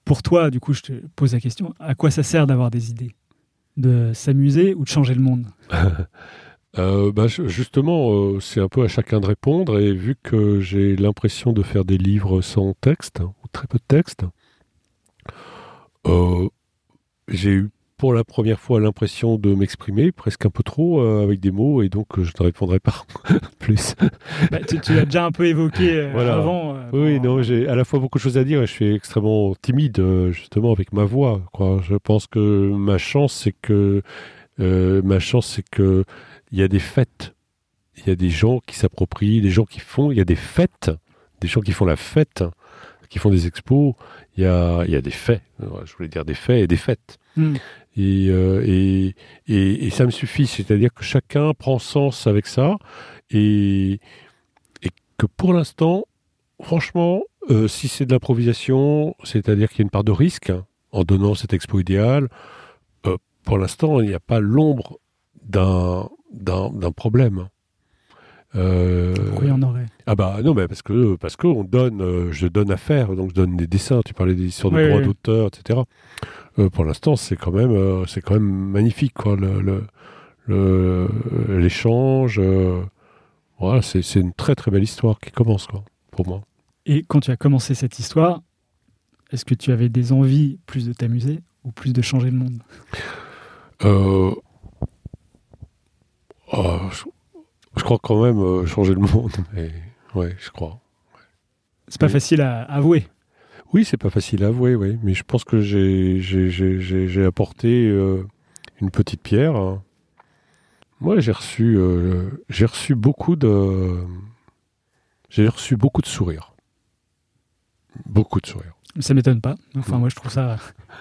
Speaker 3: Pour toi, du coup, je te pose la question à quoi ça sert d'avoir des idées? De s'amuser ou de changer le monde?
Speaker 4: Euh, bah, justement, c'est un peu à chacun de répondre. Et vu que j'ai l'impression de faire des livres sans texte, ou très peu de texte, j'ai eu pour la première fois l'impression de m'exprimer presque un peu trop euh, avec des mots et donc euh, je ne répondrai pas plus.
Speaker 3: Bah, tu, l'as déjà un peu évoqué euh, avant.
Speaker 4: oui, non, j'ai à la fois beaucoup de choses à dire et je suis extrêmement timide justement avec ma voix. Quoi. Je pense que ma chance c'est que ma chance c'est que il y a des fêtes, il y a des gens qui s'approprient, des gens qui font, il y a des fêtes, des gens qui font la fête qui font des expos, il y a, y a des faits. Je voulais dire des faits et des fêtes. Hmm. Euh, et, et, et, ça me suffit. C'est-à-dire que chacun prend sens avec ça. Et, et que pour l'instant, franchement, euh, si c'est de l'improvisation, c'est-à-dire qu'il y a une part de risque hein, en donnant cette expo idéale, euh, pour l'instant, il n'y a pas l'ombre d'un problème.
Speaker 3: Euh, Pourquoi il y en aurait?
Speaker 4: Ah bah non, mais parce que parce qu'on donne, euh, je donne à faire, donc je donne des dessins. Tu parlais des histoires de droits d'auteur, etc. Euh, pour l'instant, c'est quand même c'est quand même magnifique, quoi. Le l'échange, voilà, c'est une très très belle histoire qui commence, quoi, pour moi.
Speaker 3: Et quand tu as commencé cette histoire, est-ce que tu avais des envies plus de t'amuser ou plus de changer le monde
Speaker 4: euh, oh, je crois quand même euh, changer le monde. Mais, ouais, je crois.
Speaker 3: C'est pas facile à avouer.
Speaker 4: Oui, c'est pas facile à avouer, oui. Mais je pense que j'ai apporté euh, une petite pierre. Moi, j'ai reçu, euh, j'ai reçu beaucoup de, j'ai reçu beaucoup de sourires, beaucoup de sourires.
Speaker 3: Ça m'étonne pas. Enfin, moi, je trouve ça.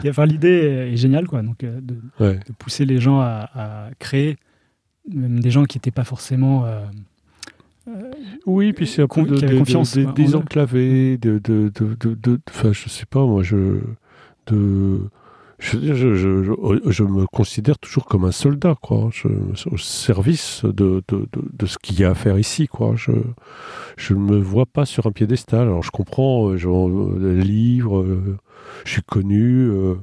Speaker 3: Enfin, l'idée est géniale, quoi. Donc, de,
Speaker 4: Ouais.
Speaker 3: de pousser les gens à, à créer, même des gens qui n'étaient pas forcément. euh,
Speaker 4: Oui, puis c'est un peu de, de-
Speaker 3: confiance,
Speaker 4: de- de, de, de, de, enfin, je sais pas, moi, je, de, je, je, je, je, me considère toujours comme un soldat, quoi, je, au service de, de, de, de ce qu'il y a à faire ici, quoi. Je, je ne me vois pas sur un piédestal. Alors, je comprends, euh, genre, euh, les livres, euh, je suis connu. euh,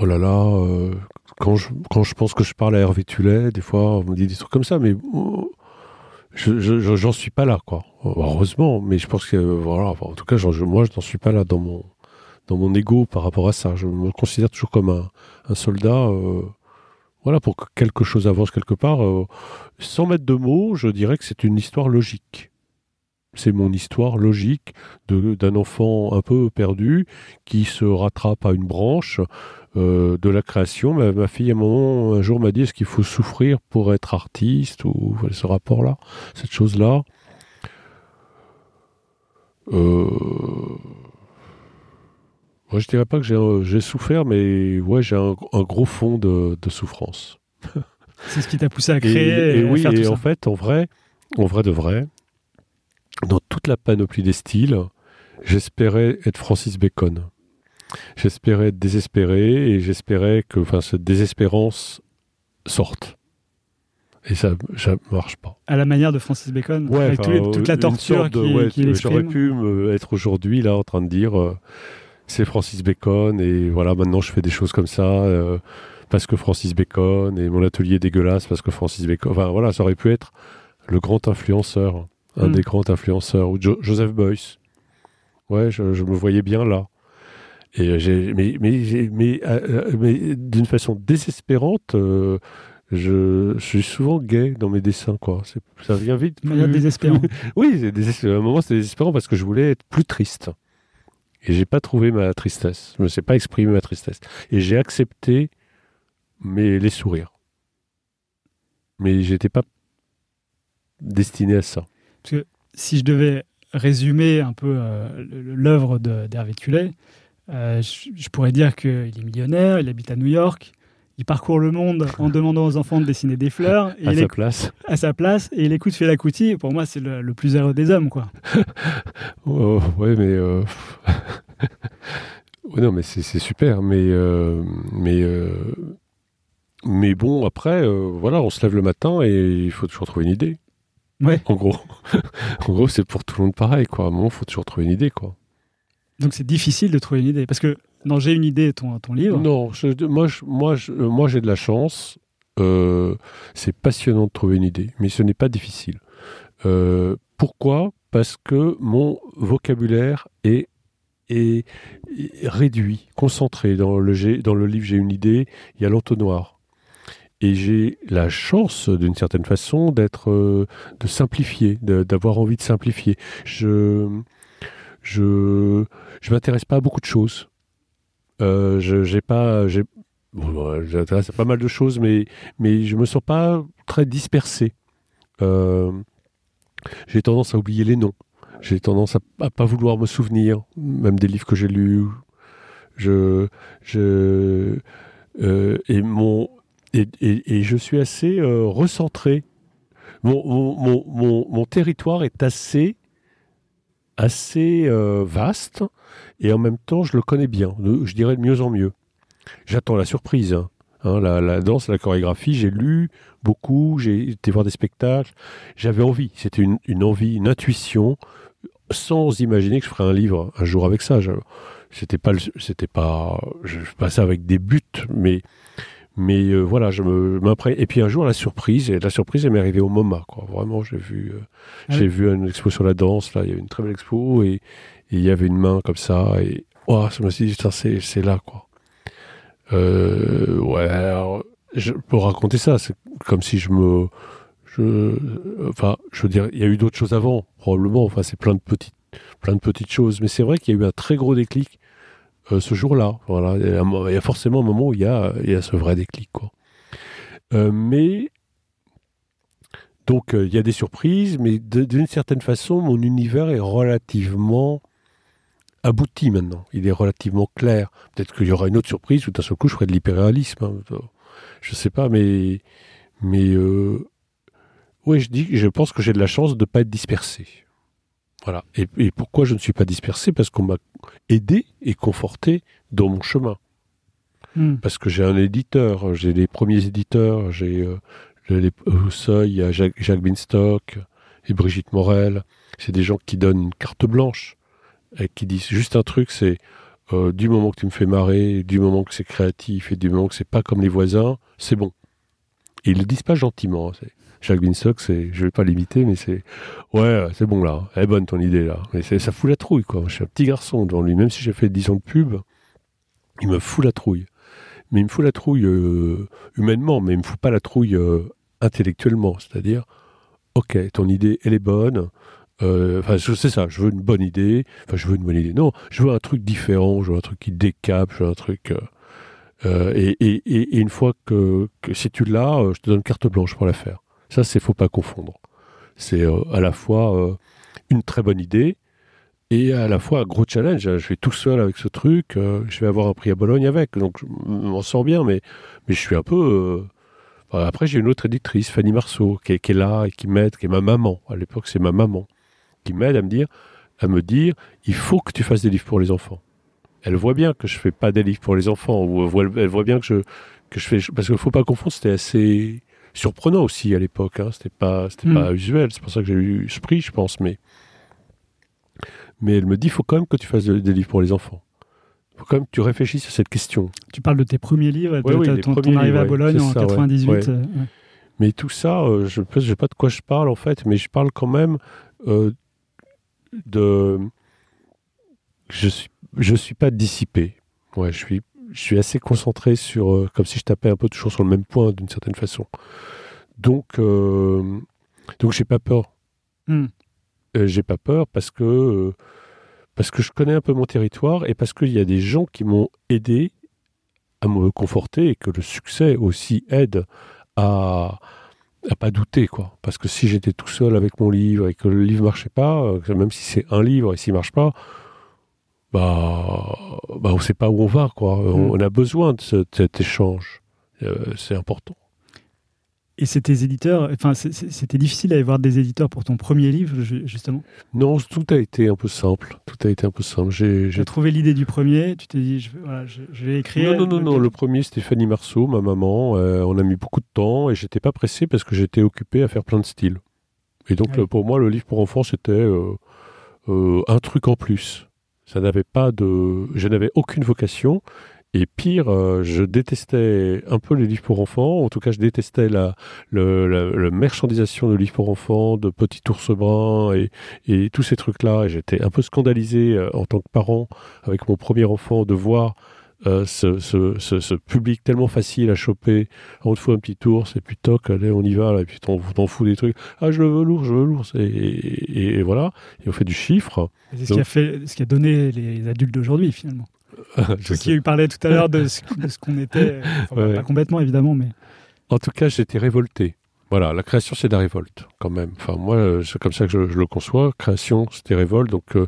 Speaker 4: oh là là, euh, quand je, quand je pense que je parle à Hervé Tullet, des fois, on me dit des trucs comme ça, mais je, je- je- j'en suis pas là, quoi. Heureusement, mais je pense que, voilà, en tout cas, je- moi, je n'en suis pas là dans mon, dans mon ego par rapport à ça. Je me considère toujours comme un, un soldat. euh, voilà, pour que quelque chose avance quelque part. euh, sans mettre de mots, je dirais que c'est une histoire logique. C'est mon histoire logique d'un enfant un peu perdu qui se rattrape à une branche euh, de la création. Ma, ma fille, à un moment, un jour, m'a dit est-ce qu'il faut souffrir pour être artiste ou ce rapport-là, cette chose-là? Euh... Moi, je dirais pas que j'ai souffert, mais ouais, j'ai un, un gros fond de, de souffrance.
Speaker 3: C'est ce qui t'a poussé à
Speaker 4: Et,
Speaker 3: créer et,
Speaker 4: et
Speaker 3: à
Speaker 4: oui,
Speaker 3: faire
Speaker 4: et en fait, en vrai, en vrai de vrai, dans toute la panoplie des styles, j'espérais être Francis Bacon. J'espérais être désespéré et j'espérais que enfin, cette désespérance sorte. Et ça ça marche pas.
Speaker 3: À la manière de Francis Bacon,
Speaker 4: Ouais,
Speaker 3: avec
Speaker 4: enfin,
Speaker 3: toute la torture qui,
Speaker 4: ouais,
Speaker 3: qu'il
Speaker 4: J'aurais pu me- être aujourd'hui là en train de dire euh, c'est Francis Bacon et voilà maintenant je fais des choses comme ça euh, parce que Francis Bacon et mon atelier est dégueulasse parce que Francis Bacon. Enfin voilà, ça aurait pu être le grand influenceur, un
Speaker 3: Mm.
Speaker 4: des grands influenceurs ou Jo- Joseph Beuys. Ouais, je, je me voyais bien là. Et j'ai, mais, mais, mais, euh, euh, mais d'une façon désespérante, euh, je, je suis souvent gay dans mes dessins, quoi. Ça vient vite. Plus-
Speaker 3: désespérante.
Speaker 4: oui, désespérant. à un moment, c'était désespérant parce que je voulais être plus triste. Et j'ai pas trouvé ma tristesse. Je me sais pas exprimer ma tristesse. Et j'ai accepté mes, les sourires. Mais j'étais pas destiné à ça.
Speaker 3: Si je devais résumer un peu euh, l'œuvre d'Hervé Tullet, euh, je, je pourrais dire qu'il est millionnaire, il habite à New York, il parcourt le monde en demandant aux enfants de dessiner des fleurs, et
Speaker 4: à sa place.
Speaker 3: à sa place, et il écoute Fela Kuti, pour moi c'est le, le plus heureux des hommes. quoi.
Speaker 4: Oh, ouais, mais. euh, non, mais c'est super. Mais. euh, mais. Mais bon, après, voilà, on se lève le matin et il faut toujours trouver une idée.
Speaker 3: Ouais.
Speaker 4: En gros, en gros, c'est pour tout le monde pareil, quoi. À un moment, il faut toujours trouver une idée, quoi.
Speaker 3: Donc c'est difficile de trouver une idée, parce que dans J'ai une idée, ton, ton livre,
Speaker 4: Non, je- moi, je- moi, je- euh, moi, j'ai de la chance. Euh, c'est passionnant de trouver une idée, mais ce n'est pas difficile. Euh, pourquoi? Parce que mon vocabulaire est, est, est réduit, concentré. Dans le, dans le livre J'ai une idée, il y a l'entonnoir. Et j'ai la chance, d'une certaine façon, d'être, euh, de simplifier, d'avoir envie de simplifier. Je, je, je m'intéresse pas à beaucoup de choses. Euh, j'ai pas, j'ai, bon, ouais, j'intéresse à pas mal de choses, mais mais je me sens pas très dispersé. Euh, j'ai tendance à oublier les noms. J'ai tendance à, à pas vouloir me souvenir, même des livres que j'ai lus. Je, je, euh, et mon, et, je suis assez euh, recentré. Mon, territoire est assez, assez euh, vaste et en même temps, je le connais bien. Je dirais de mieux en mieux. J'attends la surprise. hein. Hein, la, danse, la chorégraphie, j'ai lu beaucoup, j'ai été voir des spectacles. J'avais envie. C'était une, envie, une intuition, sans imaginer que je ferais un livre un jour avec ça. C'était pas, c'était pas, je passais avec des buts, mais, mais euh, voilà, je me m'imprègne. Et puis un jour, la surprise, et la surprise, elle m'est arrivée au MoMA, quoi. Vraiment, j'ai vu, euh,
Speaker 3: Ah
Speaker 4: j'ai
Speaker 3: oui.
Speaker 4: vu une expo sur la danse. Là, il y avait une très belle expo et il y avait une main comme ça et oh, je me suis dit putain c'est c'est là quoi. Euh, ouais, alors, je peux raconter ça, c'est comme si je me je enfin, je veux dire, il y a eu d'autres choses avant probablement, enfin c'est plein de petites plein de petites choses, mais c'est vrai qu'il y a eu un très gros déclic ce jour-là. Voilà, il y, a forcément un moment où il y a ce vrai déclic quoi. Euh, mais donc euh, il y a des surprises, mais d'une certaine façon, mon univers est relativement abouti maintenant. Il est relativement clair. Peut-être qu'il y aura une autre surprise où d'un seul coup je ferai de l'hyperréalisme. Hein. Je sais pas, mais mais euh, oui, je dis, je pense que j'ai de la chance de ne pas être dispersé. Voilà. Et, et, pourquoi je ne suis pas dispersé? Parce qu'on m'a aidé et conforté dans mon chemin.
Speaker 3: Hmm.
Speaker 4: Parce que j'ai un éditeur, j'ai les premiers éditeurs, j'ai euh, les, au seuil, il y a Jacques, Jacques Binstock et Brigitte Morel. C'est des gens qui donnent une carte blanche et qui disent juste un truc, c'est euh, du moment que tu me fais marrer, du moment que c'est créatif et du moment que c'est pas comme les voisins, c'est bon. Et ils le disent pas gentiment. C'est Jacques Binstock, c'est, je vais pas l'imiter, mais c'est, ouais, c'est bon là, elle est bonne ton idée là. Mais ça fout la trouille quoi. Je suis un petit garçon devant lui, même si j'ai fait 10 ans de pub, il me fout la trouille. Mais il me fout la trouille euh, humainement, mais il me fout pas la trouille euh, intellectuellement. C'est-à-dire, ok, ton idée, elle est bonne. Euh, enfin, c'est ça, je veux une bonne idée. Enfin, je veux une bonne idée. Non, je veux un truc différent, je veux un truc qui décape, je veux un truc. Et, et, une fois que, que si tu l'as, je te donne carte blanche pour la faire. Ça, c'est faut pas confondre. C'est euh, à la fois euh, une très bonne idée et à la fois un gros challenge. Je vais tout seul avec ce truc. Euh, je vais avoir un prix à Bologne avec, donc je m'en sors bien, mais, mais je suis un peu. après, j'ai une autre éditrice, Fanny Marceau, qui est, là et qui m'aide, qui est ma maman. À l'époque, c'est ma maman qui m'aide à me dire, à me dire, il faut que tu fasses des livres pour les enfants. Elle voit bien que je fais pas des livres pour les enfants, elle voit bien que je que je fais parce qu'il faut pas confondre. C'était assez surprenant aussi à l'époque. Hein. C'était pas, c'était pas hmm. usuel. C'est pour ça que j'ai eu ce prix, je pense. Mais, mais elle me dit, il faut quand même que tu fasses des livres pour les enfants. Il faut quand même que tu réfléchisses à cette question.
Speaker 3: Tu parles de tes premiers livres, de ton, arrivée à Bologne en 98. Euh,
Speaker 4: mais tout ça, euh, je ne sais pas de quoi je parle en fait, mais je parle quand même euh, de. Je suis, je suis pas dissipé. Ouais, je suis je suis assez concentré sur, euh, comme si je tapais un peu toujours sur le même point d'une certaine façon. Donc, euh, donc j'ai pas peur.
Speaker 3: Hmm.
Speaker 4: Euh, j'ai pas peur parce que parce que je connais un peu mon territoire et parce qu'il y a des gens qui m'ont aidé à me conforter et que le succès aussi aide à à pas douter quoi parce que si j'étais tout seul avec mon livre et que le livre marchait pas même si c'est un livre et s'il marche pas bah, bah on ne sait pas où on va, quoi. On, mm. a besoin de cet échange. Euh, c'est important.
Speaker 3: Et c'était éditeurs, enfin, c'était difficile d'aller voir des éditeurs pour ton premier livre, justement?
Speaker 4: Non, tout a été un peu simple. Tout a été un peu simple. J'ai
Speaker 3: trouvé l'idée du premier, tu t'es dit, je, je, vais écrire.
Speaker 4: Non, non, non, non, le premier, c'était Fanny Marceau, ma maman. Euh, on a mis beaucoup de temps et j'étais pas pressé parce que j'étais occupé à faire plein de styles. Et donc, ah pour moi, le livre pour enfants, c'était euh, un truc en plus. Pas de, je n'avais aucune vocation. Et pire, euh, je détestais un peu les livres pour enfants. En tout cas, je détestais la, le, marchandisation de livres pour enfants, de petits ours bruns et, et tous ces trucs-là. Et j'étais un peu scandalisé euh, en tant que parent avec mon premier enfant de voir euh, ce, ce, public tellement facile à choper. On te fout un petit tour, c'est puis toc, allez, on y va, là, et puis t'en fous des trucs. Ah, je veux lourd, je veux lourd. Et, et, voilà, et on fait du chiffre.
Speaker 3: C'est ce, qui a fait, ce qui a donné les adultes d'aujourd'hui, finalement. ce qui parlait tout à l'heure de ce, qu'on était, pas complètement évidemment, mais.
Speaker 4: En tout cas, j'étais révolté. Voilà, la création, c'est de la révolte, quand même. Enfin, moi, c'est comme ça que je, le conçois. Création, c'était révolte. Donc, euh,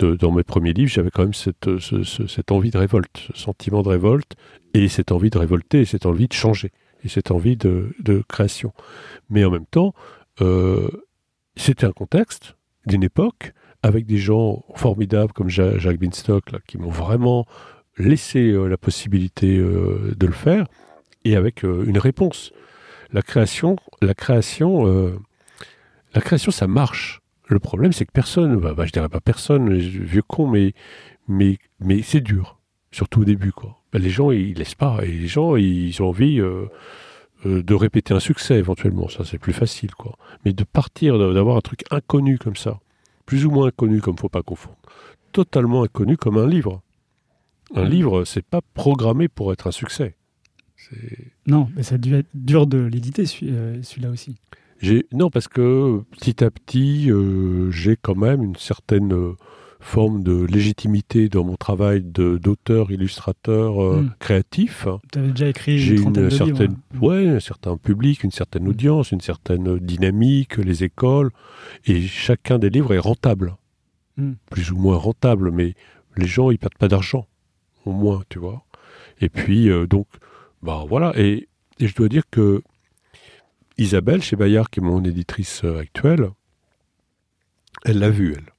Speaker 4: dans mes premiers livres, j'avais quand même cette, cette envie de révolte, ce sentiment de révolte, et cette envie de révolter, et cette envie de changer, et cette envie de, création. Mais en même temps, euh, c'était un contexte d'une époque avec des gens formidables comme Jacques Binstock, qui m'ont vraiment laissé euh, la possibilité euh, de le faire, et avec une réponse. La création, la création, la création, ça marche le problème, c'est que personne, bah, bah, je dirais pas personne, vieux con, mais, mais, mais c'est dur, surtout au début. Quoi. Bah, les gens, ils laissent pas. Et les gens, ils ont envie euh, euh, de répéter un succès éventuellement. Ça, c'est plus facile. quoi. Mais de partir, d'avoir un truc inconnu comme ça, plus ou moins inconnu, comme faut pas confondre, totalement inconnu comme un livre. Un livre, c'est pas programmé pour être un succès.
Speaker 3: Non, mais ça a dû être dur de l'éditer, euh, celui-là aussi.
Speaker 4: Non, parce que petit à petit, euh, j'ai quand même une certaine euh, forme de légitimité dans mon travail d'auteur, illustrateur, euh, hmm. créatif.
Speaker 3: Tu avais déjà écrit
Speaker 4: J'ai
Speaker 3: une,
Speaker 4: certaine, ouais, un certain public, une certaine hmm. audience, une certaine dynamique, les écoles, et chacun des livres est rentable,
Speaker 3: hmm.
Speaker 4: plus ou moins rentable, mais les gens ils perdent pas d'argent, au moins, tu vois. Et puis euh, donc, bah voilà. Et, et, je dois dire que Isabelle chez Bayard, qui est mon éditrice euh, actuelle, elle l'a vu elle.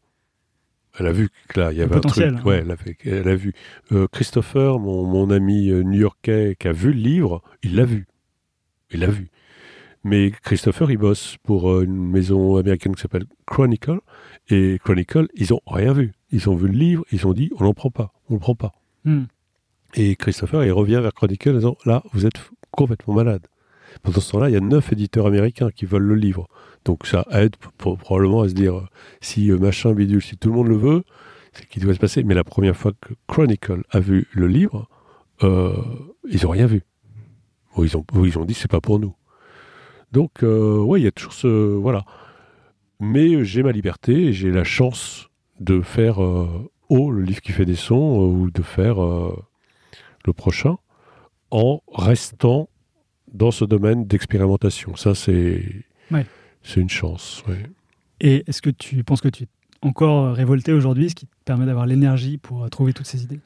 Speaker 4: Elle a vu que là, il y avait un truc.
Speaker 3: Hein.
Speaker 4: Ouais, elle a, fait, elle a vu. Euh, Christopher, mon, mon ami euh, new-yorkais qui a vu le livre, il l'a vu. Il l'a vu. Mais Christopher, il bosse pour une maison américaine qui s'appelle Chronicle. Et Chronicle, ils ont rien vu. Ils ont vu le livre, ils ont dit, on n'en prend pas, on ne le prend pas.
Speaker 3: Hmm.
Speaker 4: Et Christopher, il revient vers Chronicle en disant, là, vous êtes complètement malade. Pendant ce temps-là, il y a neuf éditeurs américains qui veulent le livre. Donc ça aide probablement à se dire, euh, si euh, machin bidule, si tout le monde le veut, c'est qu'il doit se passer. Mais la première fois que Chronicle a vu le livre, euh, ils n'ont rien vu. Bon, ils, ont, ils ont dit, c'est pas pour nous. Donc, euh, ouais, il y a toujours ce... Voilà. Mais j'ai ma liberté, j'ai la chance de faire euh, Oh, le livre qui fait des sons, ou de faire le prochain, en restant dans ce domaine d'expérimentation. Ça, c'est
Speaker 3: Ouais.
Speaker 4: une chance. ouais.
Speaker 3: Et est-ce que tu penses que tu es encore révolté aujourd'hui, ce qui te permet d'avoir l'énergie pour euh, trouver toutes ces idées?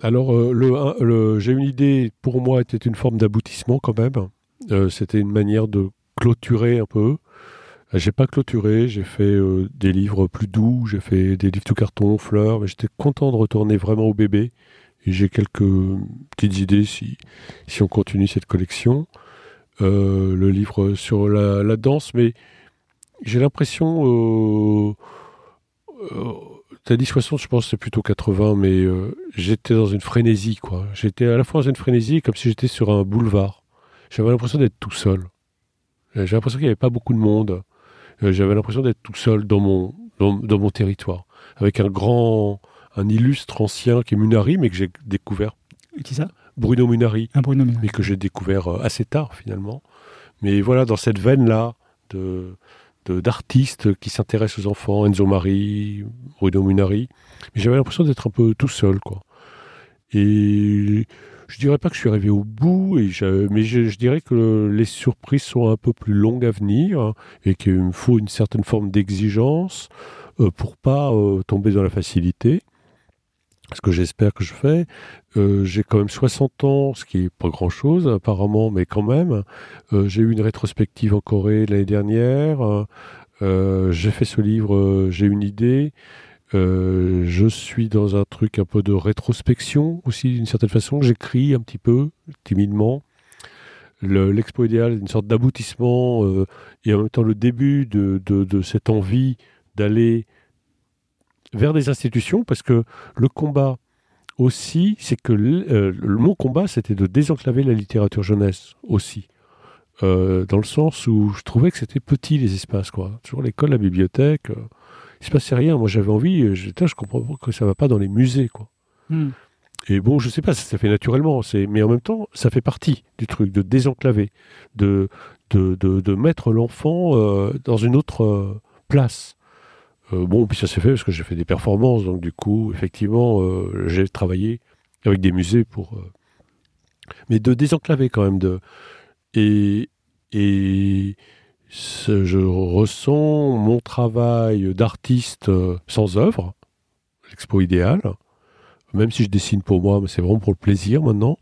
Speaker 4: Alors, euh, le, j'ai une idée, pour moi, était une forme d'aboutissement quand même. Euh, C'était une manière de clôturer un peu. Euh, J'ai pas clôturé, j'ai fait euh, des livres plus doux, j'ai fait des livres tout carton, fleurs, mais j'étais content de retourner vraiment au bébé. J'ai quelques petites idées si, si on continue cette collection. Euh, le livre sur la, danse, mais j'ai l'impression. Euh, euh, T'as dit 60, je pense c'est plutôt 80, mais j'étais dans une frénésie, quoi. J'étais à la fois dans une frénésie, comme si j'étais sur un boulevard. J'avais l'impression d'être tout seul. J'ai l'impression qu'il n'y avait pas beaucoup de monde. J'avais l'impression d'être tout seul dans mon, dans mon territoire, avec un grand, un illustre ancien qui est Munari, mais que j'ai découvert,
Speaker 3: Qui ça?
Speaker 4: Bruno Munari,
Speaker 3: Un Bruno Ménard.
Speaker 4: mais que j'ai découvert euh, assez tard finalement. Mais voilà, dans cette veine-là de de- d'artistes qui s'intéressent aux enfants, Enzo Mari, Bruno Munari, mais j'avais l'impression d'être un peu tout seul, quoi. Et je dirais pas que je suis arrivé au bout, et je- mais je, je dirais que les surprises sont un peu plus longues à venir hein, et qu'il me faut une certaine forme d'exigence euh, pour pas euh, tomber dans la facilité. Ce que j'espère que je fais. Euh, j'ai quand même 60 ans, ce qui est pas grand-chose apparemment, mais quand même. Euh, j'ai eu une rétrospective en Corée l'année dernière. Euh, j'ai fait ce livre, j'ai une idée. Je suis dans un truc un peu de rétrospection aussi, d'une certaine façon. J'écris un petit peu, timidement. Le- L'expo idéal est une sorte d'aboutissement et en même temps le début de cette envie d'aller vers des institutions parce que le combat aussi, c'est que euh, mon combat, c'était de désenclaver la littérature jeunesse aussi. Euh, dans le sens où je trouvais que c'était petit les espaces, quoi. Toujours l'école, la bibliothèque, euh, il se passait rien. Moi, j'avais envie, euh, j'étais, je comprends que ça va pas dans les musées, quoi.
Speaker 3: Hmm.
Speaker 4: Et bon, je sais pas, ça, ça fait naturellement, c'est, mais en même temps, ça fait partie du truc de désenclaver, de, de, de, de mettre l'enfant dans une autre place. Euh, bon, puis ça s'est fait parce que j'ai fait des performances, donc du coup, effectivement, euh, j'ai travaillé avec des musées pour. euh, mais de désenclaver quand même. De, et et je ressens mon travail d'artiste sans œuvre, l'expo idéale, même si je dessine pour moi, mais c'est vraiment pour le plaisir maintenant.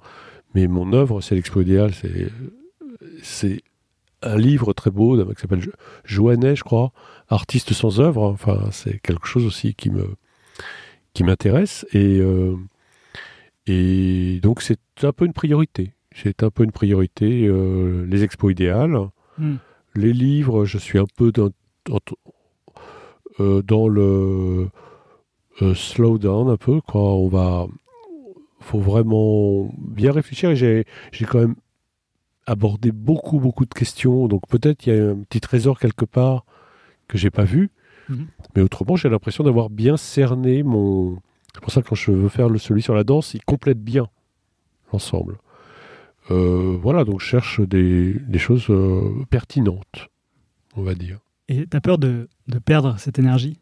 Speaker 4: Mais mon œuvre, c'est l'expo idéale, c'est un livre très beau d'un mec qui s'appelle Jo- Joannet, je crois, artiste sans œuvre. Enfin, c'est quelque chose aussi qui me qui m'intéresse et euh, et donc c'est un peu une priorité. C'est un peu une priorité euh, les expos idéales,
Speaker 3: Hmm.
Speaker 4: les livres. Je suis un peu dans dans, euh, dans le euh, slow down un peu quoi. On va faut vraiment bien réfléchir. J'ai j'ai quand même abordé beaucoup beaucoup de questions. Donc peut-être il y a un petit trésor quelque part que j'ai pas vu.
Speaker 3: Mhm.
Speaker 4: Mais autrement, j'ai l'impression d'avoir bien cerné mon. C'est pour ça que quand je veux faire le celui sur la danse, il complète bien l'ensemble. Euh, voilà, donc je cherche des, des choses euh, pertinentes, on va dire.
Speaker 3: Et t'as peur de, de perdre cette énergie?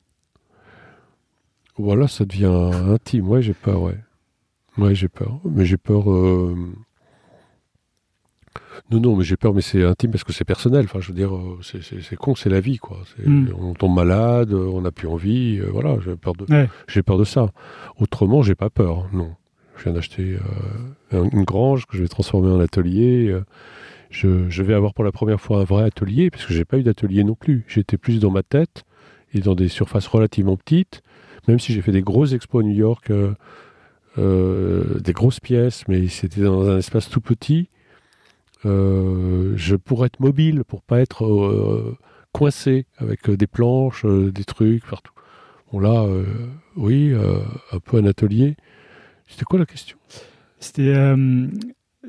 Speaker 4: Voilà, ça devient intime. Ouais, j'ai peur, ouais. Ouais, j'ai peur. Mais j'ai peur. euh, Non, non, mais j'ai peur, mais c'est intime parce que c'est personnel. Enfin, je veux dire, euh, c'est- con, c'est la vie, quoi. C'est-
Speaker 3: Mm.
Speaker 4: On tombe malade, euh, on n'a plus envie, euh, voilà, j'ai peur de,
Speaker 3: Ouais.
Speaker 4: j'ai peur de ça. Autrement, j'ai pas peur, non. Je viens d'acheter euh, une grange que je vais transformer en atelier. je, je vais avoir pour la première fois un vrai atelier, parce que j'ai pas eu d'atelier non plus. J'étais plus dans ma tête et dans des surfaces relativement petites, même si j'ai fait des grosses expos à New York, euh, des grosses pièces, mais c'était dans un espace tout petit. Euh, je pourrais être mobile pour pas être euh, coincé avec euh, des planches, des trucs partout. Bon là, oui, un peu un atelier. C'était quoi la question?
Speaker 3: C'était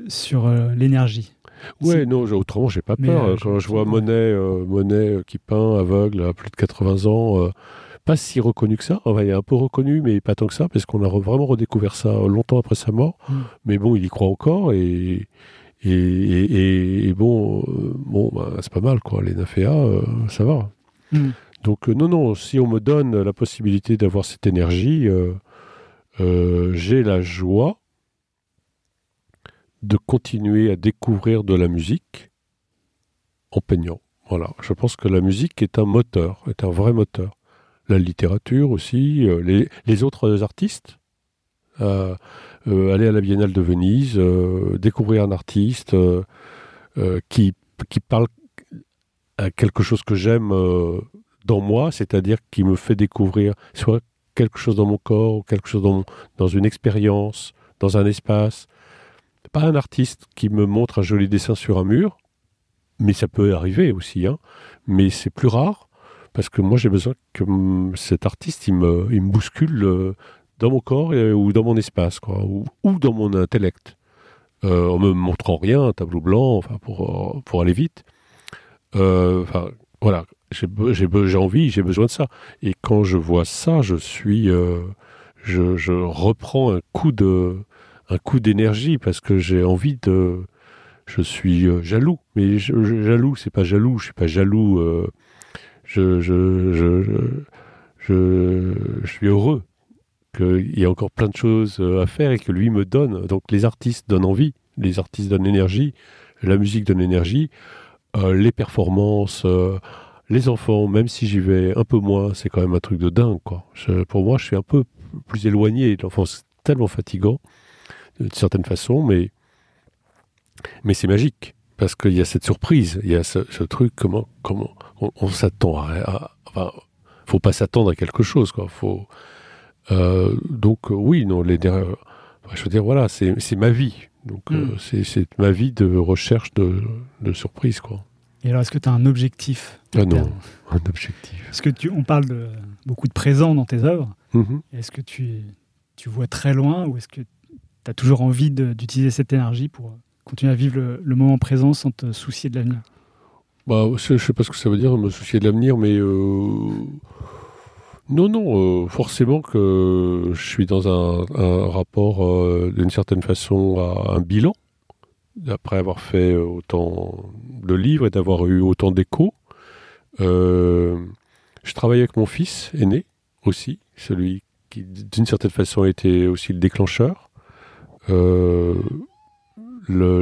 Speaker 3: sur l'énergie.
Speaker 4: Ouais, non, autrement j'ai pas peur.
Speaker 3: euh,
Speaker 4: Quand
Speaker 3: je-
Speaker 4: vois. Monet, euh, Monet euh, qui peint aveugle à plus de 80 ans, pas si reconnu que ça. Enfin, il est un peu reconnu, mais pas tant que ça, parce qu'on a re- vraiment redécouvert ça longtemps après sa mort.
Speaker 3: Mm.
Speaker 4: Mais bon, il y croit encore et et, et, et- et bon, euh, bon, bah, c'est pas mal quoi. Les Naféa, euh, ça va.
Speaker 3: Mm.
Speaker 4: Donc euh, non, non, si on me donne la possibilité d'avoir cette énergie, j'ai la joie de continuer à découvrir de la musique en peignant. Voilà, je pense que la musique est un moteur, est un vrai moteur. La littérature aussi, les, les autres artistes, euh, aller à la Biennale de Venise, euh, découvrir un artiste euh, euh, qui, qui parle à quelque chose que j'aime euh, dans moi, c'est-à-dire qui me fait découvrir soit quelque chose dans mon corps, ou quelque chose dans, dans une expérience, dans un espace. Pas un artiste qui me montre un joli dessin sur un mur, mais ça peut arriver aussi, hein. mais c'est plus rare, parce que moi j'ai besoin que hum, cet artiste il me, il me bouscule euh, dans mon corps ou dans mon espace, quoi, ou, ou dans mon intellect, euh, en me montrant rien, un tableau blanc, enfin pour, euh, pour aller vite. Euh, Enfin, voilà, j'ai envie, j'ai besoin de ça. Et quand je vois ça, je suis, je, je reprends un coup de, un coup d'énergie parce que j'ai envie de, je suis jaloux. Mais je, je- jaloux, c'est pas jaloux, je suis pas jaloux. je, je, je, je suis heureux qu'il y ait encore plein de choses euh, à faire et que lui me donne. Donc les artistes donnent envie, les artistes donnent énergie, la musique donne énergie, euh, les performances, euh, les enfants, même si j'y vais un peu moins, c'est quand même un truc de dingue. Pour moi, je suis un peu plus éloigné de l'enfance. Tellement fatigant, d'une certaine façon, mais, mais c'est magique. Parce qu'il y a cette surprise, il y a ce, truc, comment, comment on, s'attend à, à- Enfin, faut pas s'attendre à quelque chose. Quoi. Faut, euh, donc, euh, oui, non, les dernières- enfin, je veux dire, voilà, c'est ma vie. Donc,
Speaker 3: Mm.
Speaker 4: euh, c'est- ma vie de recherche de, de surprise. Quoi.
Speaker 3: Et alors, est-ce que tu as un objectif
Speaker 4: Ah non, un objectif.
Speaker 3: Est-ce que tu, on parle de beaucoup de présent dans tes œuvres.
Speaker 4: Mhm.
Speaker 3: Est-ce que tu, tu vois très loin ou est-ce que tu as toujours envie d'utiliser cette énergie pour continuer à vivre le, le moment présent sans te soucier de l'avenir?
Speaker 4: Bah, je je sais pas ce que ça veut dire, me soucier de l'avenir, mais euh, non, non, euh, forcément que je suis dans un, rapport euh, d'une certaine façon à un bilan, après avoir fait autant de livres et d'avoir eu autant d'échos. Euh, je travaille avec mon fils aîné aussi, celui qui d'une certaine façon a été aussi le déclencheur. Le-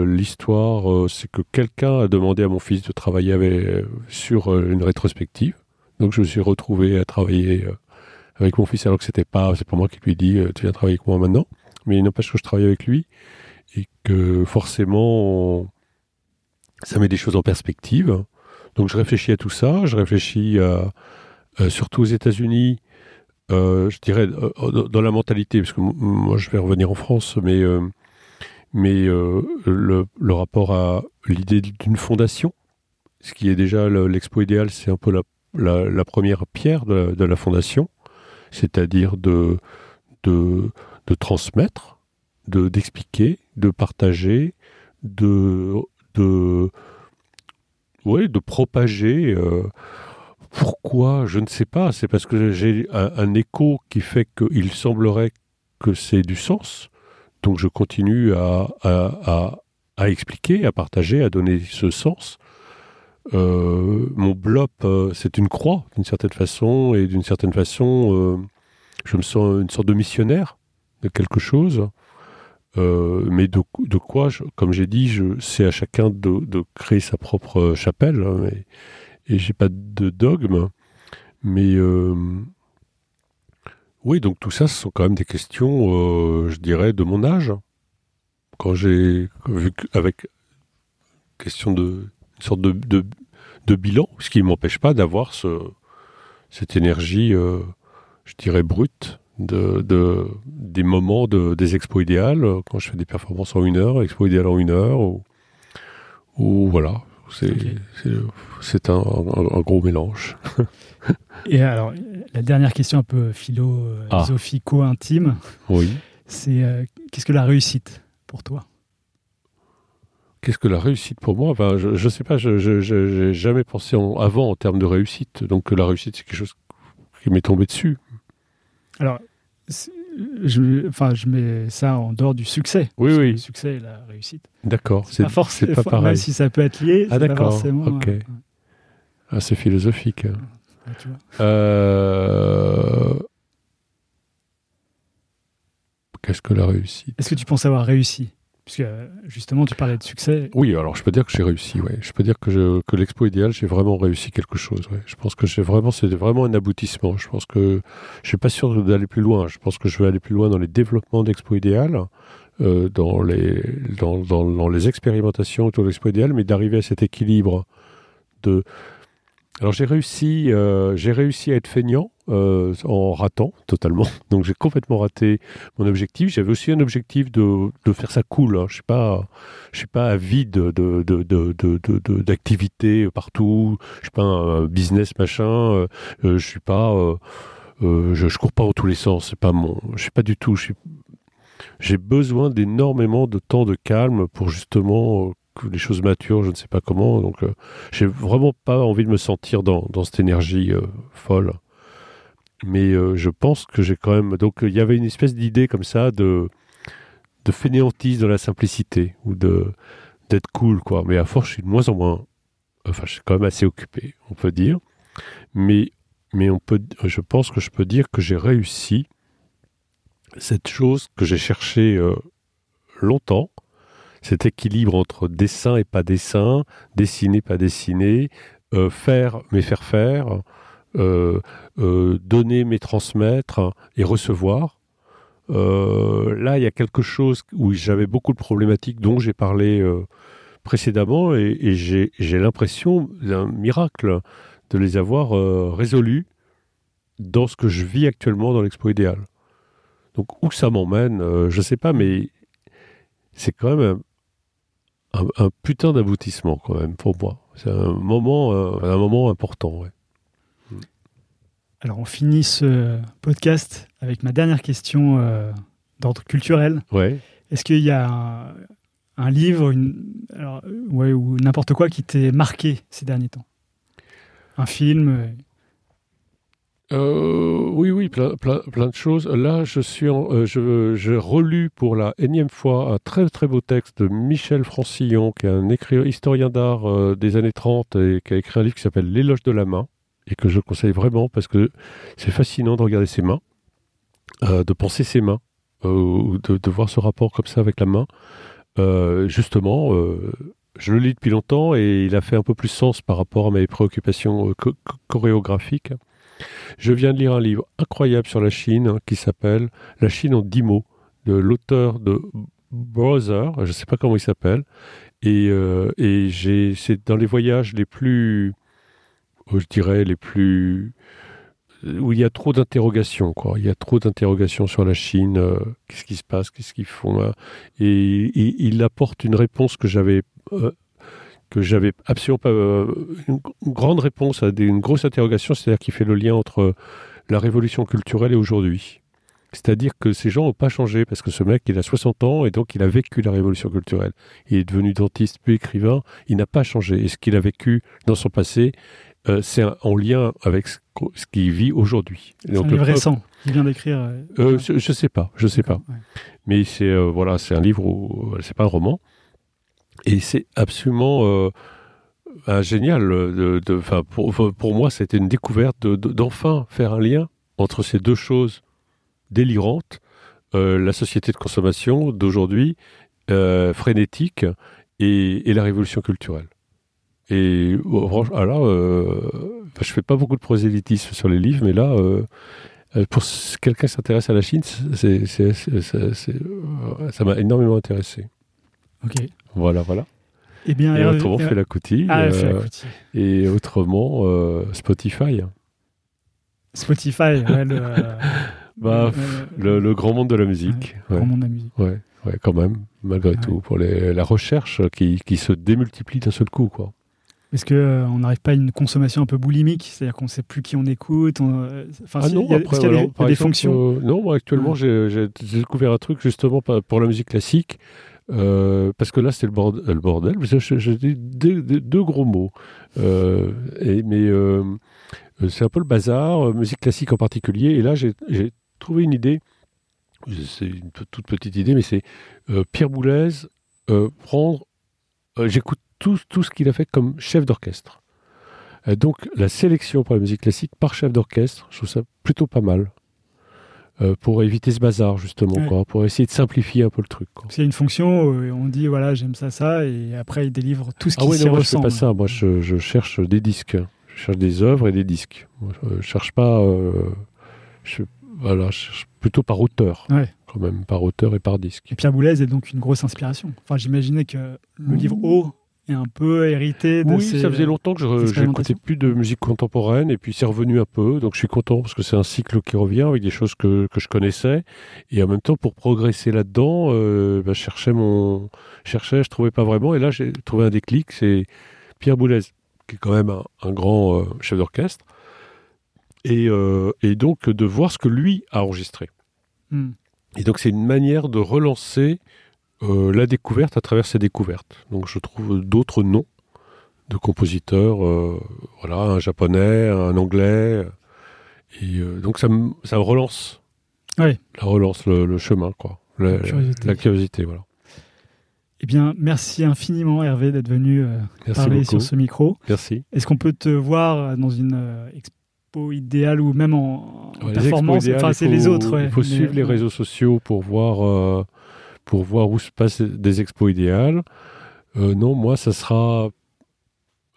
Speaker 4: L'histoire, c'est que quelqu'un a demandé à mon fils de travailler sur une rétrospective. Donc je me suis retrouvé à travailler euh, avec mon fils alors que c'était pas, c'est pas moi qui lui dit euh, tu viens travailler avec moi maintenant. Mais il n'empêche que je travaille avec lui et que forcément ça met des choses en perspective. Donc je réfléchis à tout ça, je réfléchis euh, surtout aux États-Unis. je dirais dans- la mentalité, parce que moi je vais revenir en France, mais mais le, le rapport à l'idée d'une fondation, ce qui est déjà le- l'expo idéal, c'est un peu la, la, première pierre de, la fondation, c'est-à-dire de, de, transmettre, de d'expliquer, de partager, de, de, de propager. euh, pourquoi Je ne sais pas. C'est parce que j'ai un, écho qui fait qu'il semblerait que c'est du sens. Donc je continue à, à, à expliquer, à partager, à donner ce sens. Euh, mon blop, euh, c'est une croix, d'une certaine façon, et d'une certaine façon, euh, je me sens une sorte de missionnaire de quelque chose. Mais de, quoi, comme j'ai dit, c'est à chacun de, créer sa propre chapelle. hein, et et j'ai pas de dogme. Mais oui, donc tout ça, ce sont quand même des questions, je dirais, de mon âge. Quand j'ai vu avec question de une sorte de, de, de bilan, ce qui ne m'empêche pas d'avoir ce, cette énergie, euh, je dirais, brute de, de, des moments de, des expos idéales, euh, quand je fais des performances en une heure, expo idéal en une heure, ou, ou voilà. C'est un, un- un gros mélange.
Speaker 3: Et alors, la dernière question un peu
Speaker 4: Ah.
Speaker 3: philosophico-intime,
Speaker 4: Oui.
Speaker 3: c'est euh, qu'est-ce que la réussite pour toi?
Speaker 4: Qu'est-ce que la réussite pour moi? Enfin, Je ne sais pas, je n'ai jamais pensé en- avant en termes de réussite. Donc la réussite, c'est quelque chose qui m'est tombé dessus.
Speaker 3: Alors, je, enfin, je mets ça en dehors du succès.
Speaker 4: Oui, oui.
Speaker 3: Le succès et la réussite.
Speaker 4: D'accord.
Speaker 3: C'est pas forcément.
Speaker 4: pas pareil.
Speaker 3: Même si ça peut être lié,
Speaker 4: Ah,
Speaker 3: c'est pas
Speaker 4: d'accord,
Speaker 3: forcément.
Speaker 4: ok.
Speaker 3: euh,
Speaker 4: Ah, c'est philosophique. hein.
Speaker 3: ouais, tu vois.
Speaker 4: Euh, Qu'est-ce que la réussite?
Speaker 3: Est-ce que tu penses avoir réussi? Puisque justement, tu parlais de succès.
Speaker 4: Oui, alors je peux dire que j'ai réussi. Ouais. Je peux dire que, l'expo idéal, j'ai vraiment réussi quelque chose. Je pense que vraiment, c'est vraiment un aboutissement. Je pense que je suis pas sûr d'aller plus loin. Je pense que je vais aller plus loin dans les développements d'expo idéal, euh, dans les dans, dans, les expérimentations autour de l'expo idéal, mais d'arriver à cet équilibre de. Alors j'ai réussi, euh, j'ai réussi à être feignant euh, en ratant totalement. Donc j'ai complètement raté mon objectif. J'avais aussi un objectif de, de faire ça cool. hein. Je suis pas, je suis pas avide de de d'activités partout. Je suis pas un business machin. euh, euh, je suis pas, je, cours pas dans tous les sens. C'est pas mon, je suis pas du tout. J'ai besoin d'énormément de temps de calme pour justement que les choses maturent. Je ne sais pas comment. Donc euh, j'ai vraiment pas envie de me sentir dans dans cette énergie folle. Mais euh, je pense que j'ai quand même. Donc, il y avait une espèce d'idée comme ça de, de fainéantise dans la simplicité ou de d'être cool, quoi. Mais à force, je suis de moins en moins. Enfin, je suis quand même assez occupé, on peut dire. Mais, mais on peut, je pense que je peux dire que j'ai réussi cette chose que j'ai cherchée euh, longtemps, cet équilibre entre dessin et pas dessin, dessiner, pas dessiner, euh, faire mais faire faire, donner mais transmettre et recevoir. Euh, là, il y a quelque chose où j'avais beaucoup de problématiques dont j'ai parlé euh, précédemment et, et j'ai l'impression d'un miracle de les avoir euh, résolus dans ce que je vis actuellement dans l'expo idéal. Donc où ça m'emmène, euh, je ne sais pas, mais c'est quand même un, putain d'aboutissement quand même pour moi. C'est un moment, euh, un moment important. ouais.
Speaker 3: Alors, on finit ce podcast avec ma dernière question euh, d'ordre culturel.
Speaker 4: Ouais.
Speaker 3: Est-ce qu'il y a un, un livre une, alors, ouais, ou n'importe quoi qui t'ait marqué ces derniers temps? Un film euh,
Speaker 4: Euh, oui, oui, plein, plein, plein de choses. Là, je suis, en, euh, je, je relus pour la énième fois un très très beau texte de Michel Francillon, qui est un historien d'art euh, des années 30 et qui a écrit un livre qui s'appelle L'éloge de la main et que je conseille vraiment parce que c'est fascinant de regarder ses mains, euh, de penser ses mains, euh, de, voir ce rapport comme ça avec la main. Euh, justement, je le lis depuis longtemps et il a fait un peu plus sens par rapport à mes préoccupations cho- cho- chorégraphiques. Je viens de lire un livre incroyable sur la Chine qui s'appelle La Chine en dix mots, de l'auteur de Brother, je ne sais pas comment il s'appelle, et, c'est dans les voyages les plus, je dirais, les plus où il y a trop d'interrogations, quoi. Il y a trop d'interrogations sur la Chine. euh, qu'est-ce qui se passe Qu'est-ce qu'ils font là Et, il apporte une réponse que j'avais euh, que j'avais absolument pas euh, une, grande réponse à une grosse interrogation, c'est-à-dire qu'il fait le lien entre la révolution culturelle et aujourd'hui. C'est-à-dire que ces gens n'ont pas changé parce que ce mec, il a 60 ans et donc il a vécu la révolution culturelle. Il est devenu dentiste puis écrivain. Il n'a pas changé. Et ce qu'il a vécu dans son passé, euh, c'est en lien avec ce, ce qu'il vit aujourd'hui.
Speaker 3: C'est un livre
Speaker 4: peuple-
Speaker 3: récent. Il vient d'écrire. euh,
Speaker 4: euh, je, je sais pas, je sais pas.
Speaker 3: ouais.
Speaker 4: Mais c'est euh, voilà, c'est un livre où c'est pas un roman et c'est absolument euh, génial. De, de- pour, pour moi, c'était une découverte de- de- d'enfin faire un lien entre ces deux choses délirantes euh, la société de consommation d'aujourd'hui, euh, frénétique, et, et la révolution culturelle. Et oh, franchement, ah euh, je fais pas beaucoup de prosélytisme sur les livres, mais là, euh, euh, pour quelqu'un qui s'intéresse à la Chine, c'est, c'est- c'est- c'est- c'est- euh, ça m'a énormément intéressé.
Speaker 3: Ok.
Speaker 4: Voilà, voilà.
Speaker 3: Eh bien,
Speaker 4: Et autrement, fait la coutille.
Speaker 3: Ah,
Speaker 4: euh,
Speaker 3: fait la coutille.
Speaker 4: et autrement, Spotify.
Speaker 3: Spotify, ouais, le,
Speaker 4: Bah, Le, le grand monde de la musique.
Speaker 3: le
Speaker 4: Ouais,
Speaker 3: grand monde de la musique.
Speaker 4: ouais, ouais, quand même, malgré tout. Pour les, la recherche qui, qui se démultiplie d'un seul coup, quoi.
Speaker 3: Est-ce que euh, on n'arrive pas à une consommation un peu boulimique? C'est-à-dire qu'on ne sait plus qui on écoute on, euh, Enfin,
Speaker 4: Ah
Speaker 3: si,
Speaker 4: non,
Speaker 3: y a,
Speaker 4: après,
Speaker 3: y a des,
Speaker 4: par exemple,
Speaker 3: fonctions?
Speaker 4: euh, non, moi, actuellement,
Speaker 3: Ouais.
Speaker 4: j'ai découvert un truc justement pour la musique classique. euh, parce que là, c'était le, bord- le bordel. J'ai deux, gros mots. Euh, et, mais euh, c'est un peu le bazar, musique classique en particulier. Et là, j'ai trouvé une idée. C'est une toute petite idée, mais c'est Pierre Boulez prendre. J'écoute tout, tout ce qu'il a fait comme chef d'orchestre. Euh, donc, la sélection pour la musique classique par chef d'orchestre, je trouve ça plutôt pas mal. Euh, pour éviter ce bazar, justement,
Speaker 3: Ouais.
Speaker 4: quoi, pour essayer de simplifier un peu le truc.
Speaker 3: a une fonction, euh, on dit voilà, j'aime ça, ça, et après il délivre tout ce qui
Speaker 4: Ah oui,
Speaker 3: s'y
Speaker 4: non, moi, je fais
Speaker 3: ressemble.
Speaker 4: pas ça. Moi, je, je cherche des disques. Je cherche des œuvres et des disques. Je cherche pas. euh, je, voilà, je cherche plutôt par auteur.
Speaker 3: Ouais.
Speaker 4: Quand même, par auteur et par disque.
Speaker 3: Et Pierre Boulez est donc une grosse inspiration. Enfin, j'imaginais que le livre O est un peu hérité de
Speaker 4: Oui,
Speaker 3: ces-
Speaker 4: ça faisait longtemps que je
Speaker 3: expérimentations.
Speaker 4: plus de musique contemporaine et puis c'est revenu un peu. Donc je suis content parce que c'est un cycle qui revient avec des choses que, que je connaissais. Et en même temps, pour progresser là-dedans, euh, bah, je cherchais mon. je cherchais, je trouvais pas vraiment. Et là, j'ai trouvé un déclic. C'est Pierre Boulez, qui est quand même un, un grand euh, chef d'orchestre. Et, euh, et donc de voir ce que lui a enregistré.
Speaker 3: Hmm.
Speaker 4: Et donc c'est une manière de relancer euh, la découverte à travers ses découvertes. Donc je trouve d'autres noms de compositeurs, euh, voilà, un japonais, un anglais, et euh, donc ça me, ça relance,
Speaker 3: Ouais.
Speaker 4: ça relance le, le chemin, quoi, la,
Speaker 3: La curiosité.
Speaker 4: la curiosité, voilà.
Speaker 3: Eh bien, merci infiniment Hervé d'être venu parler
Speaker 4: beaucoup,
Speaker 3: sur ce micro.
Speaker 4: merci.
Speaker 3: Est-ce qu'on peut te voir dans une expo idéale ou même en, en
Speaker 4: Ouais,
Speaker 3: performance? Enfin, c'est les autres. ouais.
Speaker 4: Il faut
Speaker 3: Mais,
Speaker 4: suivre les réseaux sociaux pour voir, pour voir où se passent des expos idéales. Euh, non, moi, ça sera.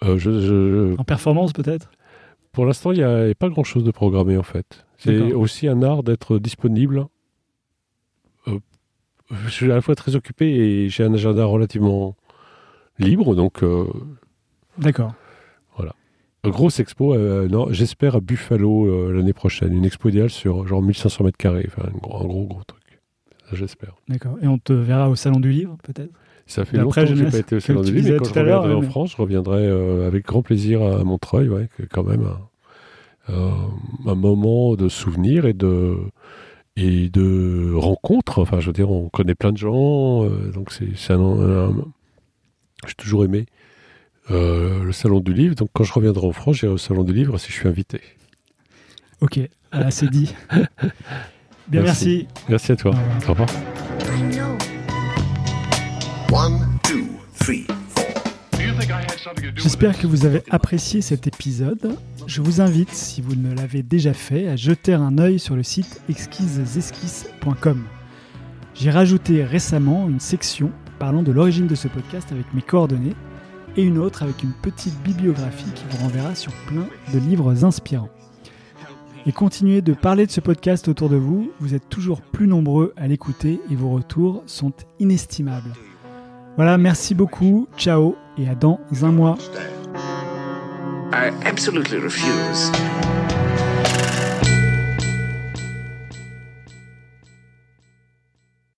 Speaker 4: euh, je, je-
Speaker 3: En performance peut-être?
Speaker 4: Pour l'instant, il n'y a, pas grand-chose de programmé en fait. C'est aussi un art d'être disponible. Euh, je suis à la fois très occupé et j'ai un agenda relativement libre, donc
Speaker 3: D'accord.
Speaker 4: grosse expo. non, j'espère à Buffalo l'année prochaine, une expo idéale sur genre 1500 mètres carrés, enfin un gros, un gros gros truc. J'espère.
Speaker 3: D'accord. Et on te verra au salon du livre peut-être?
Speaker 4: Ça fait longtemps que je n'ai pas été au salon du livre, mais quand
Speaker 3: tout
Speaker 4: je
Speaker 3: à l'heure,
Speaker 4: reviendrai en
Speaker 3: mais-
Speaker 4: France, je reviendrai euh, avec grand plaisir à Montreuil, ouais, que quand même un, un- un moment de souvenir et de et de rencontres. Enfin, je veux dire, on connaît plein de gens, euh, donc c'est c'est un, un- j'ai toujours aimé euh, le salon du livre. Donc, quand je reviendrai en France, j'irai au salon du livre si je suis invité.
Speaker 3: Ok. Ah, c'est dit. Bien, merci.
Speaker 4: Merci. Merci à toi.
Speaker 3: Au revoir. J'espère que vous avez apprécié cet épisode. Je vous invite, si vous ne l'avez déjà fait, à jeter un œil sur le site exquisesesquisses.com. J'ai rajouté récemment une section parlant de l'origine de ce podcast avec mes coordonnées et une autre avec une petite bibliographie qui vous renverra sur plein de livres inspirants. Et continuez de parler de ce podcast autour de vous, vous êtes toujours plus nombreux à l'écouter et vos retours sont inestimables. Voilà, merci beaucoup, ciao et à dans un mois.